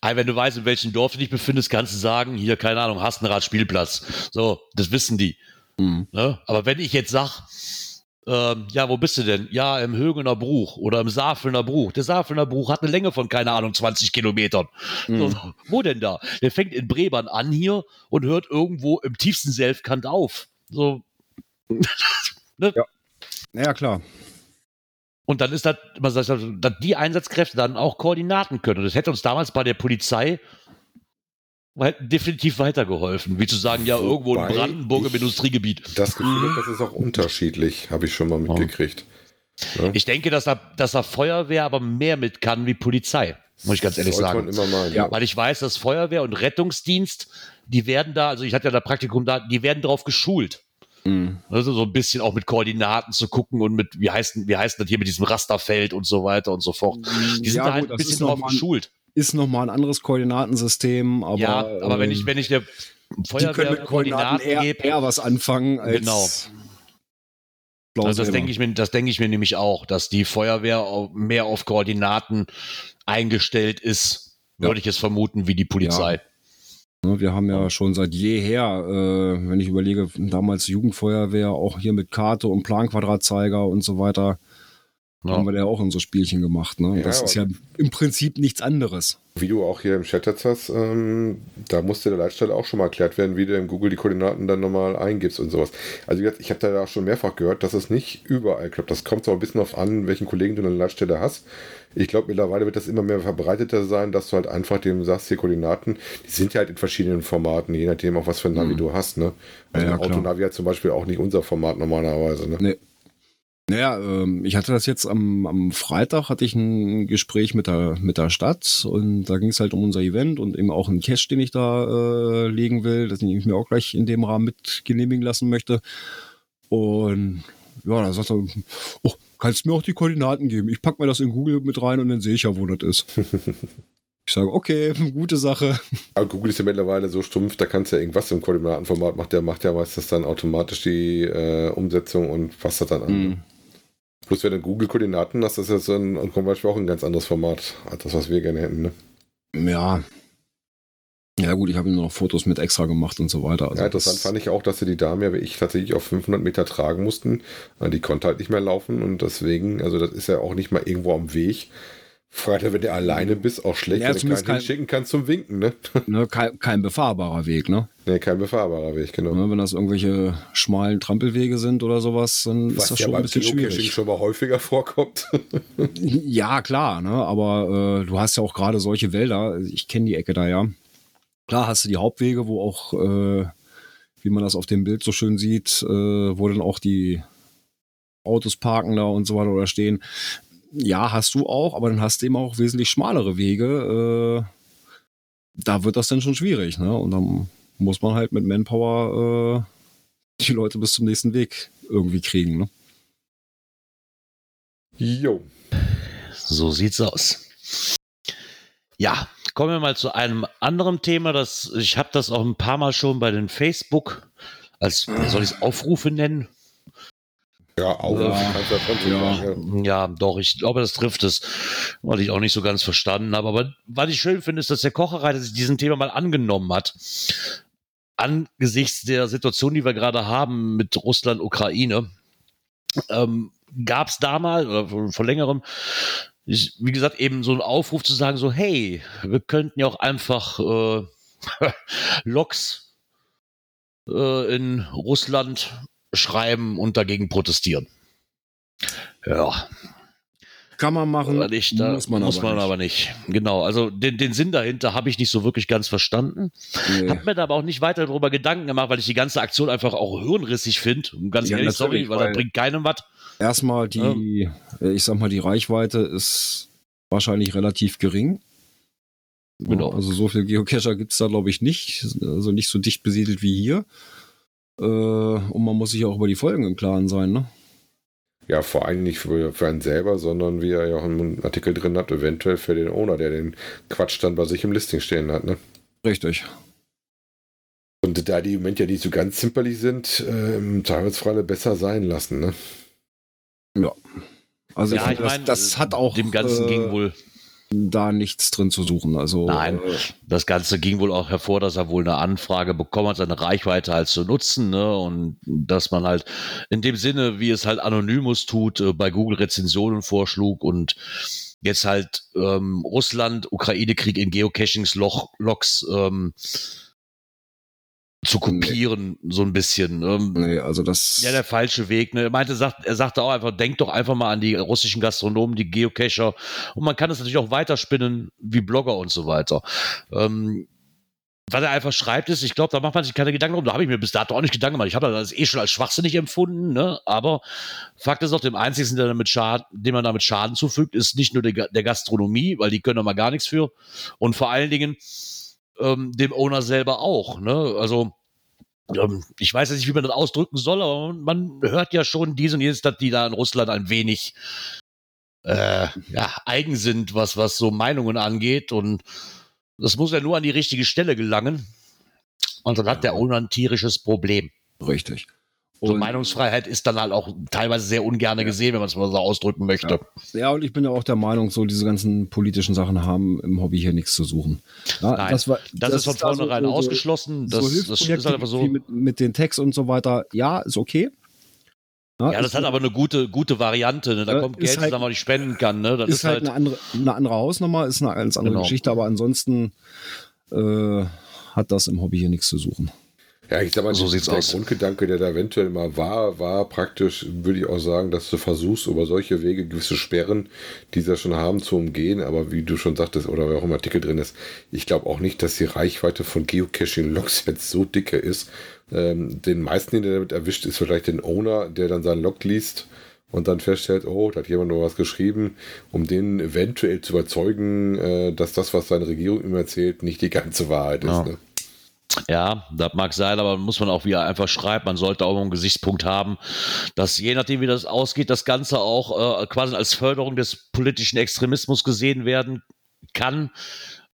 wenn du weißt, in welchem Dorf du dich befindest, kannst du sagen, hier, keine Ahnung, Hastenrad Spielplatz. So, das wissen die. Mhm. Ne? Aber wenn ich jetzt sag, ähm, ja, wo bist du denn? Ja, im Högener Bruch oder im Safelner Bruch. Der Safelner Bruch hat eine Länge von, keine Ahnung, 20 Kilometern. Mhm. So, wo denn da? Der fängt in Brebern an hier und hört irgendwo im tiefsten Selfkant auf. So. ne? Ja. Naja, klar. Und dann ist das, man sagt, dass die Einsatzkräfte dann auch Koordinaten können. Und das hätte uns damals bei der Polizei definitiv weitergeholfen. Wie zu sagen, ja, irgendwo in Wobei Brandenburg im Industriegebiet. Das Gefühl, das ist auch unterschiedlich, habe ich schon mal mitgekriegt. Ne? Ich denke, dass da, dass da Feuerwehr aber mehr mit kann wie Polizei, muss ich ganz ehrlich Sollte sagen. man immer meinen. Ja. Weil ich weiß, dass Feuerwehr und Rettungsdienst, die werden da, also ich hatte ja da Praktikum da, die werden drauf geschult. Mhm. Also so ein bisschen auch mit Koordinaten zu gucken und mit, wie heißt, wie heißt das hier mit diesem Rasterfeld und so weiter und so fort. Die sind Ja, da halt gut, ein bisschen drauf mal ein- geschult. Ist nochmal ein anderes Koordinatensystem, aber. ja, aber wenn ich, ähm, wenn ich der die können Feuerwehr mit Koordinaten eher, gebe, eher was anfangen als. Genau. Also das denke ich mir, das denke ich mir nämlich auch, dass die Feuerwehr mehr auf Koordinaten eingestellt ist, Ja. würde ich es vermuten, wie die Polizei. Ne, Wir haben ja schon seit jeher, äh, wenn ich überlege, damals Jugendfeuerwehr, auch hier mit Karte und Planquadratzeiger und so weiter, Ja. haben wir ja auch unsere Spielchen gemacht. Ne? Ja, das ist ja im Prinzip nichts anderes. Wie du auch hier im Chat jetzt hast, ähm, da musste der Leitstelle auch schon mal erklärt werden, wie du im Google die Koordinaten dann nochmal eingibst und sowas. Also ich habe da auch schon mehrfach gehört, dass es nicht überall klappt. Das kommt so ein bisschen auf an, welchen Kollegen du in der Leitstelle hast. Ich glaube, mittlerweile wird das immer mehr verbreiteter sein, dass du halt einfach dem sagst, hier Koordinaten, die sind ja halt in verschiedenen Formaten, je nachdem auch was für ein Navi du hast. Ne? Also Ja, ja, ein klar. Autonavi hat zum Beispiel auch nicht unser Format normalerweise. Ne? Nee. Naja, ähm, ich hatte das jetzt am, am Freitag, hatte ich ein Gespräch mit der, mit der Stadt und da ging es halt um unser Event und eben auch einen Cash, den ich da äh, legen will, das ich mir auch gleich in dem Rahmen mit genehmigen lassen möchte. Und ja, da sagt er, oh, kannst du mir auch die Koordinaten geben? Ich pack mir das in Google mit rein und dann sehe ich ja, wo das ist. ich sage, okay, gute Sache. Aber Google ist ja mittlerweile so stumpf, da kannst du ja irgendwas im Koordinatenformat macht, der macht ja meistens dann automatisch die äh, Umsetzung und passt das dann an. Mhm. Plus wenn du Google-Koordinaten hast, das ist ja so ein, zum Beispiel auch ein ganz anderes Format als das, was wir gerne hätten. Ne? Ja. Ja gut, ich habe ihm noch Fotos mit extra gemacht und so weiter. Also ja, interessant fand ich auch, dass sie die Dame ja wie ich tatsächlich auf 500 Meter tragen mussten. Die konnte halt nicht mehr laufen und deswegen, also das ist ja auch nicht mal irgendwo am Weg. Freitag, wenn du alleine bist, auch schlecht, Ja, wenn du keinen kein- hinschicken kannst zum Winken, ne? Ne, kein, kein befahrbarer Weg, ne? ne, kein befahrbarer Weg, genau. Ne, Wenn das irgendwelche schmalen Trampelwege sind oder sowas, dann ist Was das ja schon ein bisschen schwierig. schon mal häufiger vorkommt. Ja, klar, ne? aber äh, du hast ja auch gerade solche Wälder. Ich kenne die Ecke da ja. Klar hast du die Hauptwege, wo auch, äh, wie man das auf dem Bild so schön sieht, äh, wo dann auch die Autos parken da und so weiter oder stehen. Ja, hast du auch, aber dann hast du eben auch wesentlich schmalere Wege. Äh, da wird das dann schon schwierig, ne? Und dann muss man halt mit Manpower äh, die Leute bis zum nächsten Weg irgendwie kriegen, ne? Jo. So sieht's aus. Ja, kommen wir mal zu einem anderen Thema. Das, ich habe das auch ein paar Mal schon bei den Facebook als, soll ich es Aufrufe nennen? Ja, auch. Ja. ja Ja. doch, ich glaube, das trifft es, weil ich auch nicht so ganz verstanden habe. Aber was ich schön finde, ist, dass der Kocherreiter sich diesem Thema mal angenommen hat. Angesichts der Situation, die wir gerade haben mit Russland, Ukraine, ähm, gab es damals oder vor, vor längerem, ich, wie gesagt, eben so einen Aufruf zu sagen, so, hey, wir könnten ja auch einfach äh, Loks äh, in Russland schreiben und dagegen protestieren. Ja, Kann man machen, aber nicht, da muss man, aber, nicht. aber nicht. Genau, also den, den Sinn dahinter habe ich nicht so wirklich ganz verstanden. Nee. Hab mir da aber auch nicht weiter darüber Gedanken gemacht, weil ich die ganze Aktion einfach auch hirnrissig finde. Ganz Ja, ehrlich, sorry, weil, weil- das bringt keinem was. Erstmal die, äh, ich sag mal, die Reichweite ist wahrscheinlich relativ gering. Genau. Also so viel Geocacher gibt es da, glaube ich, nicht. Also nicht so dicht besiedelt wie hier. Äh, und man muss sich auch über die Folgen im Klaren sein, ne? Ja, vor allem nicht für, für einen selber, sondern wie er ja auch im Artikel drin hat, eventuell für den Owner, der den Quatsch dann bei sich im Listing stehen hat. Ne? Richtig. Und da die im Moment ja nicht so ganz zimperlich sind, äh, im Zweifelsfalle besser sein lassen. Ne? Also Ja, ich ich finde, meine, das, das hat auch dem Ganzen äh, ging wohl, da nichts drin zu suchen. Also Nein. Äh, das Ganze ging wohl auch hervor, dass er wohl eine Anfrage bekommen hat, seine Reichweite halt zu nutzen, ne? Und dass man halt in dem Sinne, wie es halt Anonymous tut, äh, bei Google Rezensionen vorschlug und jetzt halt ähm, Russland, Ukraine-Krieg in Geocachings-Logs ähm, zu kopieren, so ein bisschen. Ähm, nee, also das. Ja, der falsche Weg. Ne? Er meinte, sagt, er sagte auch einfach, denkt doch einfach mal an die russischen Gastronomen, die Geocacher. Und man kann es natürlich auch weiterspinnen wie Blogger und so weiter. Ähm, was er einfach schreibt, ist, ich glaube, da macht man sich keine Gedanken drum. Da habe ich mir bis dato auch nicht Gedanken gemacht. Ich habe das eh schon als schwachsinnig empfunden, ne? Aber Fakt ist auch, dem einzigen, der damit Schaden, dem man damit Schaden zufügt, ist nicht nur der, der Gastronomie, weil die können da mal gar nichts für. Und vor allen Dingen ähm, dem Owner selber auch, ne? Also, ähm, ich weiß nicht, wie man das ausdrücken soll, aber man hört ja schon dies und jenes, dass die da in Russland ein wenig äh, ja, eigen sind, was, was so Meinungen angeht. Und das muss ja nur an die richtige Stelle gelangen. Und dann hat der ein tierisches Problem. richtig. So Und- Meinungsfreiheit ist dann halt auch teilweise sehr ungern gesehen, wenn man es mal so ausdrücken möchte. Ja, und ich bin ja auch der Meinung, so diese ganzen politischen Sachen haben im Hobby hier nichts zu suchen. Ja, Nein, das, war, Das, ist von so- vornherein so- ausgeschlossen. Das, so das ist halt einfach so. mit, mit den Tags und so weiter, ja, ist okay. Ja, das ist, hat aber eine gute, gute Variante. Ne? Da Äh, kommt ist Geld halt- zusammen, was ich spenden kann. Ne? Das ist halt eine andere, eine andere Hausnummer, ist eine ganz andere Genau. Geschichte, aber ansonsten äh, hat das im Hobby hier nichts zu suchen. Ja, ich sag mal, So der- sieht's der aus. Grundgedanke, der da eventuell mal war, war praktisch, würde ich auch sagen, dass du versuchst, über solche Wege gewisse Sperren, die sie ja schon haben, zu umgehen. Aber wie du schon sagtest, oder wer auch im Artikel drin ist, ich glaube auch nicht, dass die Reichweite von Geocaching-Logs jetzt so dicke ist. Ähm, den meisten, den er damit erwischt, ist vielleicht den Owner, der dann seinen Log liest und dann feststellt, oh, da hat jemand noch was geschrieben, um den eventuell zu überzeugen, äh, dass das, was seine Regierung ihm erzählt, nicht die ganze Wahrheit ist. Ja. Ne? Ja, das mag sein, aber muss man auch, wie er einfach schreibt, man sollte auch einen Gesichtspunkt haben, dass je nachdem, wie das ausgeht, das Ganze auch äh, quasi als Förderung des politischen Extremismus gesehen werden kann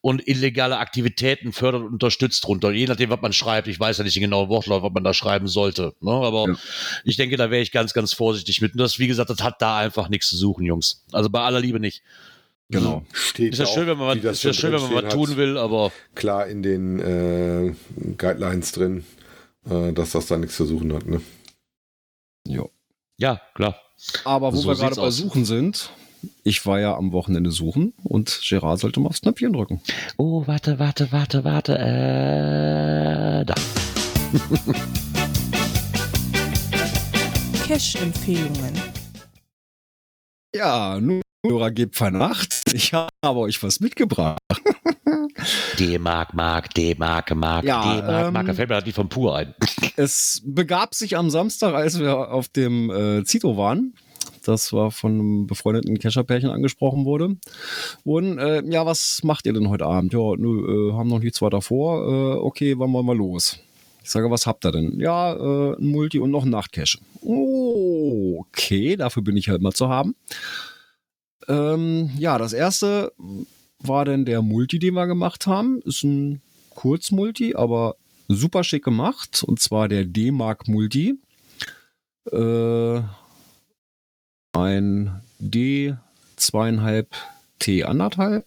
und illegale Aktivitäten fördert und unterstützt drunter. Je nachdem, was man schreibt. Ich weiß ja nicht den genauen Wortlaut, was man da schreiben sollte. Ne? Aber Ja. ich denke, da wäre ich ganz, ganz vorsichtig mit. Und das, wie gesagt, das hat da einfach nichts zu suchen, Jungs. Also bei aller Liebe nicht. Genau. Steht Ist ja schön, wenn man, was, das ist ja schön, wenn man was tun will, aber Klar in den äh, Guidelines drin, äh, dass das da nichts zu suchen hat. Ne? Ja. ja, klar. Aber wo So wir gerade bei. Suchen sind, ich war ja am Wochenende suchen und Gerard sollte mal aufs Knöpfchen drücken. Oh, warte, warte, warte, warte. Äh, da. Cash-Empfehlungen. Ja, nun, Hörer, gebt Vernacht. Ich habe euch was mitgebracht. D-Mark, Mark, D-Mark, Mark, Ja, D-Mark, ähm, Mark. Da fällt mir halt die vom Pur ein. Es begab sich am Samstag, als wir auf dem äh, Zito waren. Das war von einem befreundeten Kescherpärchen angesprochen wurde. Wurden, äh, ja, was macht ihr denn heute Abend? Ja, nö, äh, haben noch nichts weiter vor. Äh, okay, wann wollen wir los? Ich sage, was habt ihr denn? Ja, äh, ein Multi und noch ein Nachtcache. Oh, okay, dafür bin ich halt mal zu haben. Ähm, ja, das erste war dann der Multi, den wir gemacht haben. Ist ein Kurzmulti, aber super schick gemacht. Und zwar der D-Mark Multi. Äh, ein D2,5 T1,5.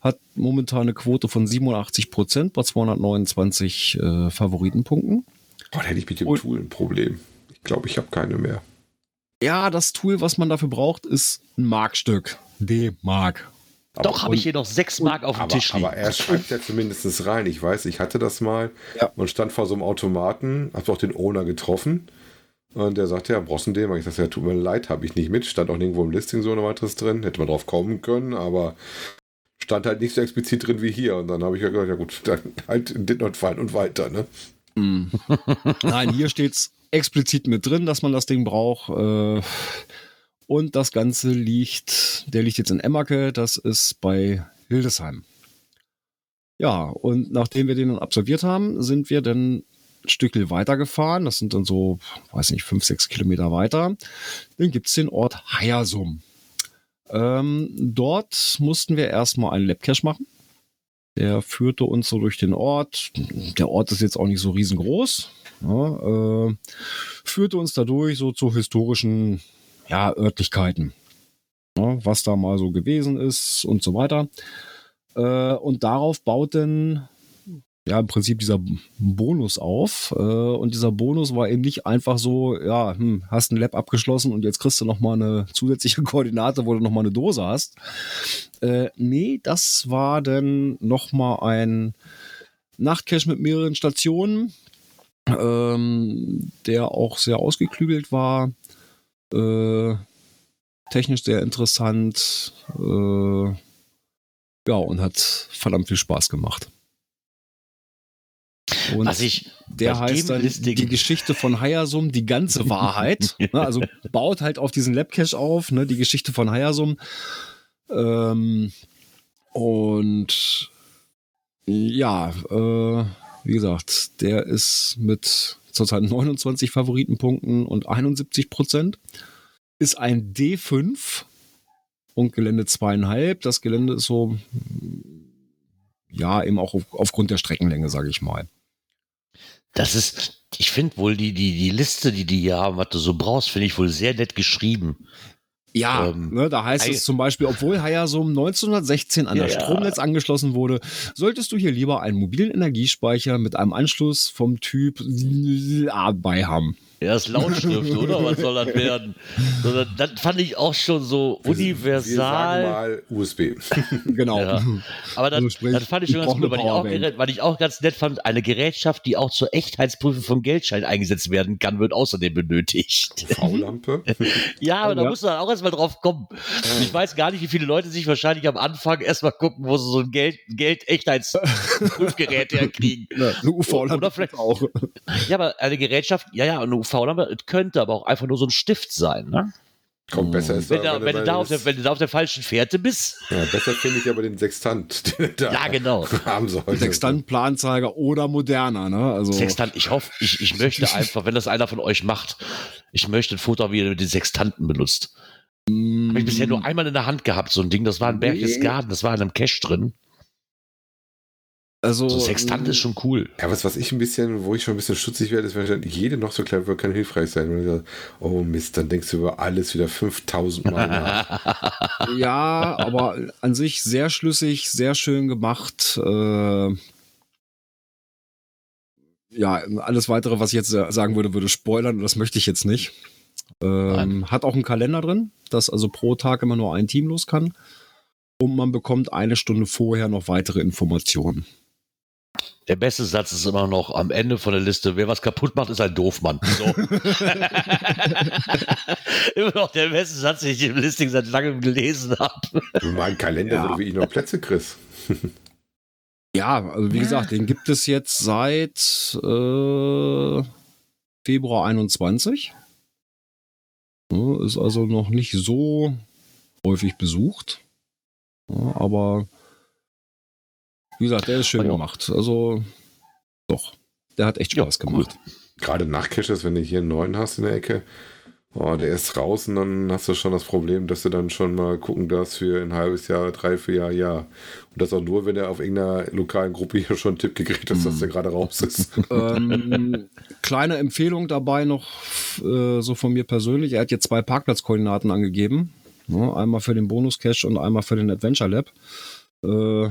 Hat momentan eine Quote von 87 Prozent bei 229 äh, Favoritenpunkten. Oh, da hätte ich mit dem Und- Tool ein Problem. Ich glaube, ich habe keine mehr. Ja, das Tool, was man dafür braucht, ist ein Markstück. D-Mark. Doch, habe ich hier noch sechs Mark auf dem Aber, Tisch liegen. aber er schreibt ja zumindest rein. Ich weiß, ich hatte das mal. Ja. Man stand vor so einem Automaten, hab auch den Owner getroffen. Und der sagte, ja, brauchst du den? Ich sagte, ja, tut mir leid, habe ich nicht mit. Stand auch nirgendwo im Listing so oder weiteres drin. Hätte man drauf kommen können, aber stand halt nicht so explizit drin wie hier. Und dann habe ich ja gesagt, ja gut, dann halt did not fallen und weiter, ne? Mm. Nein, hier steht's explizit mit drin, dass man das Ding braucht. Äh, und das Ganze liegt, der liegt jetzt in Emmerke, das ist bei Hildesheim. Ja, und nachdem wir den dann absolviert haben, sind wir dann ein Stückchen weitergefahren. Das sind dann so, weiß nicht, fünf, sechs Kilometer weiter. Dann gibt's den Ort Heiersum. Ähm, dort mussten wir erstmal einen Labcache machen. Der führte uns so durch den Ort. Der Ort ist jetzt auch nicht so riesengroß. Ja, äh, führte uns dadurch so zu historischen ja, Örtlichkeiten. Ja, was da mal so gewesen ist und so weiter. Äh, und darauf baut dann ja im Prinzip dieser Bonus auf. Äh, und dieser Bonus war eben nicht einfach so, ja, hm, hast ein Lab abgeschlossen und jetzt kriegst du noch mal eine zusätzliche Koordinate, wo du noch mal eine Dose hast. Äh, nee, das war dann noch mal ein Nachtcache mit mehreren Stationen, ähm, der auch sehr ausgeklügelt war. Äh, technisch sehr interessant. Äh, ja, und hat verdammt viel Spaß gemacht. Und Was ich der heißt dann Listing- die Geschichte von Hayasum, die ganze Wahrheit. ne, also baut halt auf diesen Labcache auf, ne, die Geschichte von Hayasum. Ähm, und ja, äh, wie gesagt, der ist mit zurzeit 29 Favoritenpunkten und 71 Prozent. Ist ein D5 und Gelände zweieinhalb. Das Gelände ist so, ja, eben auch auf, aufgrund der Streckenlänge, sage ich mal. Das ist, ich finde wohl die, die, die Liste, die die hier haben, was du so brauchst, finde ich wohl sehr nett geschrieben. Ja, Ähm, ne, da heißt ei- es zum Beispiel, obwohl Hayasum 1916 an Ja, das. Stromnetz angeschlossen wurde, solltest du hier lieber einen mobilen Energiespeicher mit einem Anschluss vom Typ A bei haben. Ja, das ist Lautschrift, oder? Was soll das werden? Sondern das fand ich auch schon so Wir sagen universal. mal USB. Genau. Ja. Aber das, Also sprich, das fand ich schon ich ganz cool, weil ich, auch, weil ich auch ganz nett fand, eine Gerätschaft, die auch zur Echtheitsprüfung von Geldschein eingesetzt werden kann, wird außerdem benötigt. V-Lampe. Ja, aber da Ja. muss man auch erstmal drauf kommen. Ich weiß gar nicht, wie viele Leute sich wahrscheinlich am Anfang erstmal gucken, wo sie so ein Geld, Geld-Echtheitsprüfgerät herkriegen. Ne, eine UV Oder vielleicht- auch. Ja, aber eine Gerätschaft, ja, ja, eine UV-Lampe, es könnte aber auch einfach nur so ein Stift sein, ne? Kommt besser ist Wenn, da, du, wenn, du da auf der, wenn du da auf der falschen Fährte bist. ja, besser finde ich aber den Sextant, den da Ja, genau. haben sollte. Sextant, Planzeiger oder moderner, ne? Also Sextant, ich hoffe, ich, ich möchte einfach, wenn das einer von euch macht, ich möchte ein Foto, wie ihr den Sextanten benutzt. Habe ich bisher nur einmal in der Hand gehabt, so ein Ding, das war ein Berchtesgaden, das war in einem Cache drin. Also So Sextant ist schon cool. Ja, was, was ich ein bisschen, wo ich schon ein bisschen stutzig werde, ist, wenn dann jede noch so klein wird, kann hilfreich sein. Sagst, oh Mist, dann denkst du über alles wieder 5000 Mal nach. Ja, aber an sich sehr schlüssig, sehr schön gemacht. Äh, ja, alles weitere, was ich jetzt sagen würde, würde spoilern und das möchte ich jetzt nicht. Ähm, hat auch einen Kalender drin, dass also pro Tag immer nur ein Team los kann. Und man bekommt eine Stunde vorher noch weitere Informationen. Der beste Satz ist immer noch am Ende von der Liste, wer was kaputt macht, ist ein Doofmann. So. immer noch der beste Satz, den ich im Listing seit langem gelesen habe. Du mein Kalender, Ja. wo du ich noch Plätze kriegst. Ja, also wie gesagt, den gibt es jetzt seit äh, Februar 21. Ja, ist also noch nicht so häufig besucht. Aber wie gesagt, der ist schön Ja. gemacht. Also doch, der hat echt Ja, Spaß cool. gemacht. Gerade nach Caches, wenn du hier einen neuen hast in der Ecke Oh, der ist raus und dann hast du schon das Problem, dass du dann schon mal gucken darfst für ein halbes Jahr, drei, vier Jahre, ja. Und das auch nur, wenn er auf irgendeiner lokalen Gruppe hier schon einen Tipp gekriegt hat, dass der gerade raus ist. ähm, kleine Empfehlung dabei noch äh, so von mir persönlich. Er hat jetzt zwei Parkplatzkoordinaten angegeben. Ja, einmal für den Bonus-Cache und einmal für den Adventure Lab. Äh,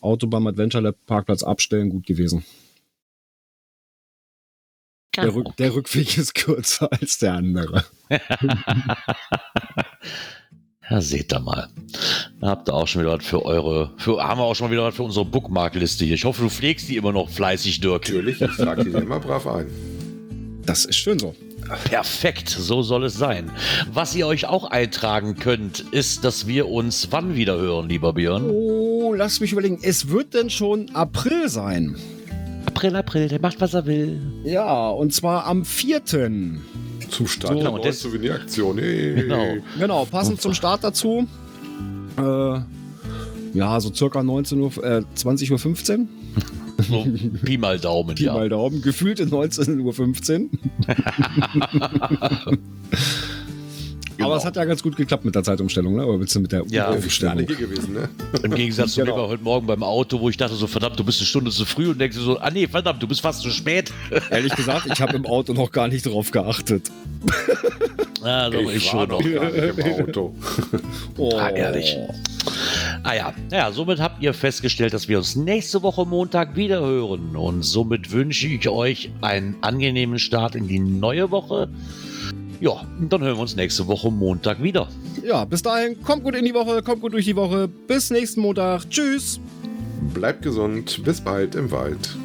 Auto beim Adventure Lab Parkplatz abstellen, gut gewesen. Der, Rück, der Rückweg ist kürzer als der andere. Ja, seht ihr mal. Da habt ihr auch schon wieder was für eure, für, haben wir auch schon wieder was für unsere Bookmarkliste hier. Ich hoffe, du pflegst die immer noch fleißig, Dirk. Natürlich, ich trage die immer brav ein. Das ist schön so. Perfekt, so soll es sein. Was ihr euch auch eintragen könnt, ist, dass wir uns wann wieder hören, lieber Björn? Oh, lass mich überlegen. Es wird denn schon April sein. April, April, der macht, was er will. Ja, und zwar am 4. Zum Start So, der und neuen Souveniraktion. Hey. Genau. Genau, passend zum Start dazu. Äh, ja, so circa 19 Uhr, äh, 20.15 Uhr. So, Pi mal Daumen, Pi ja. mal Daumen, gefühlte 19.15 Uhr. Genau. Aber es hat ja ganz gut geklappt mit der Zeitumstellung, ne? Oder willst du mit der Ja, Umstellung? gewesen, ne? Im Gegensatz zu mir Genau. war heute Morgen beim Auto, wo ich dachte so, verdammt, du bist eine Stunde zu früh und denkst so, ah nee, verdammt, du bist fast zu spät. Ehrlich gesagt, ich habe im Auto noch gar nicht drauf geachtet. Ah, doch, ich, war schon noch. gar nicht im Auto. Oh. Ah, ehrlich. Ah ja, ja, somit habt ihr festgestellt, dass wir uns nächste Woche Montag wieder hören. Und somit wünsche ich euch einen angenehmen Start in die neue Woche. Ja, dann hören wir uns nächste Woche Montag wieder. Ja, bis dahin, kommt gut in die Woche, kommt gut durch die Woche. Bis nächsten Montag. Tschüss. Bleibt gesund. Bis bald im Wald.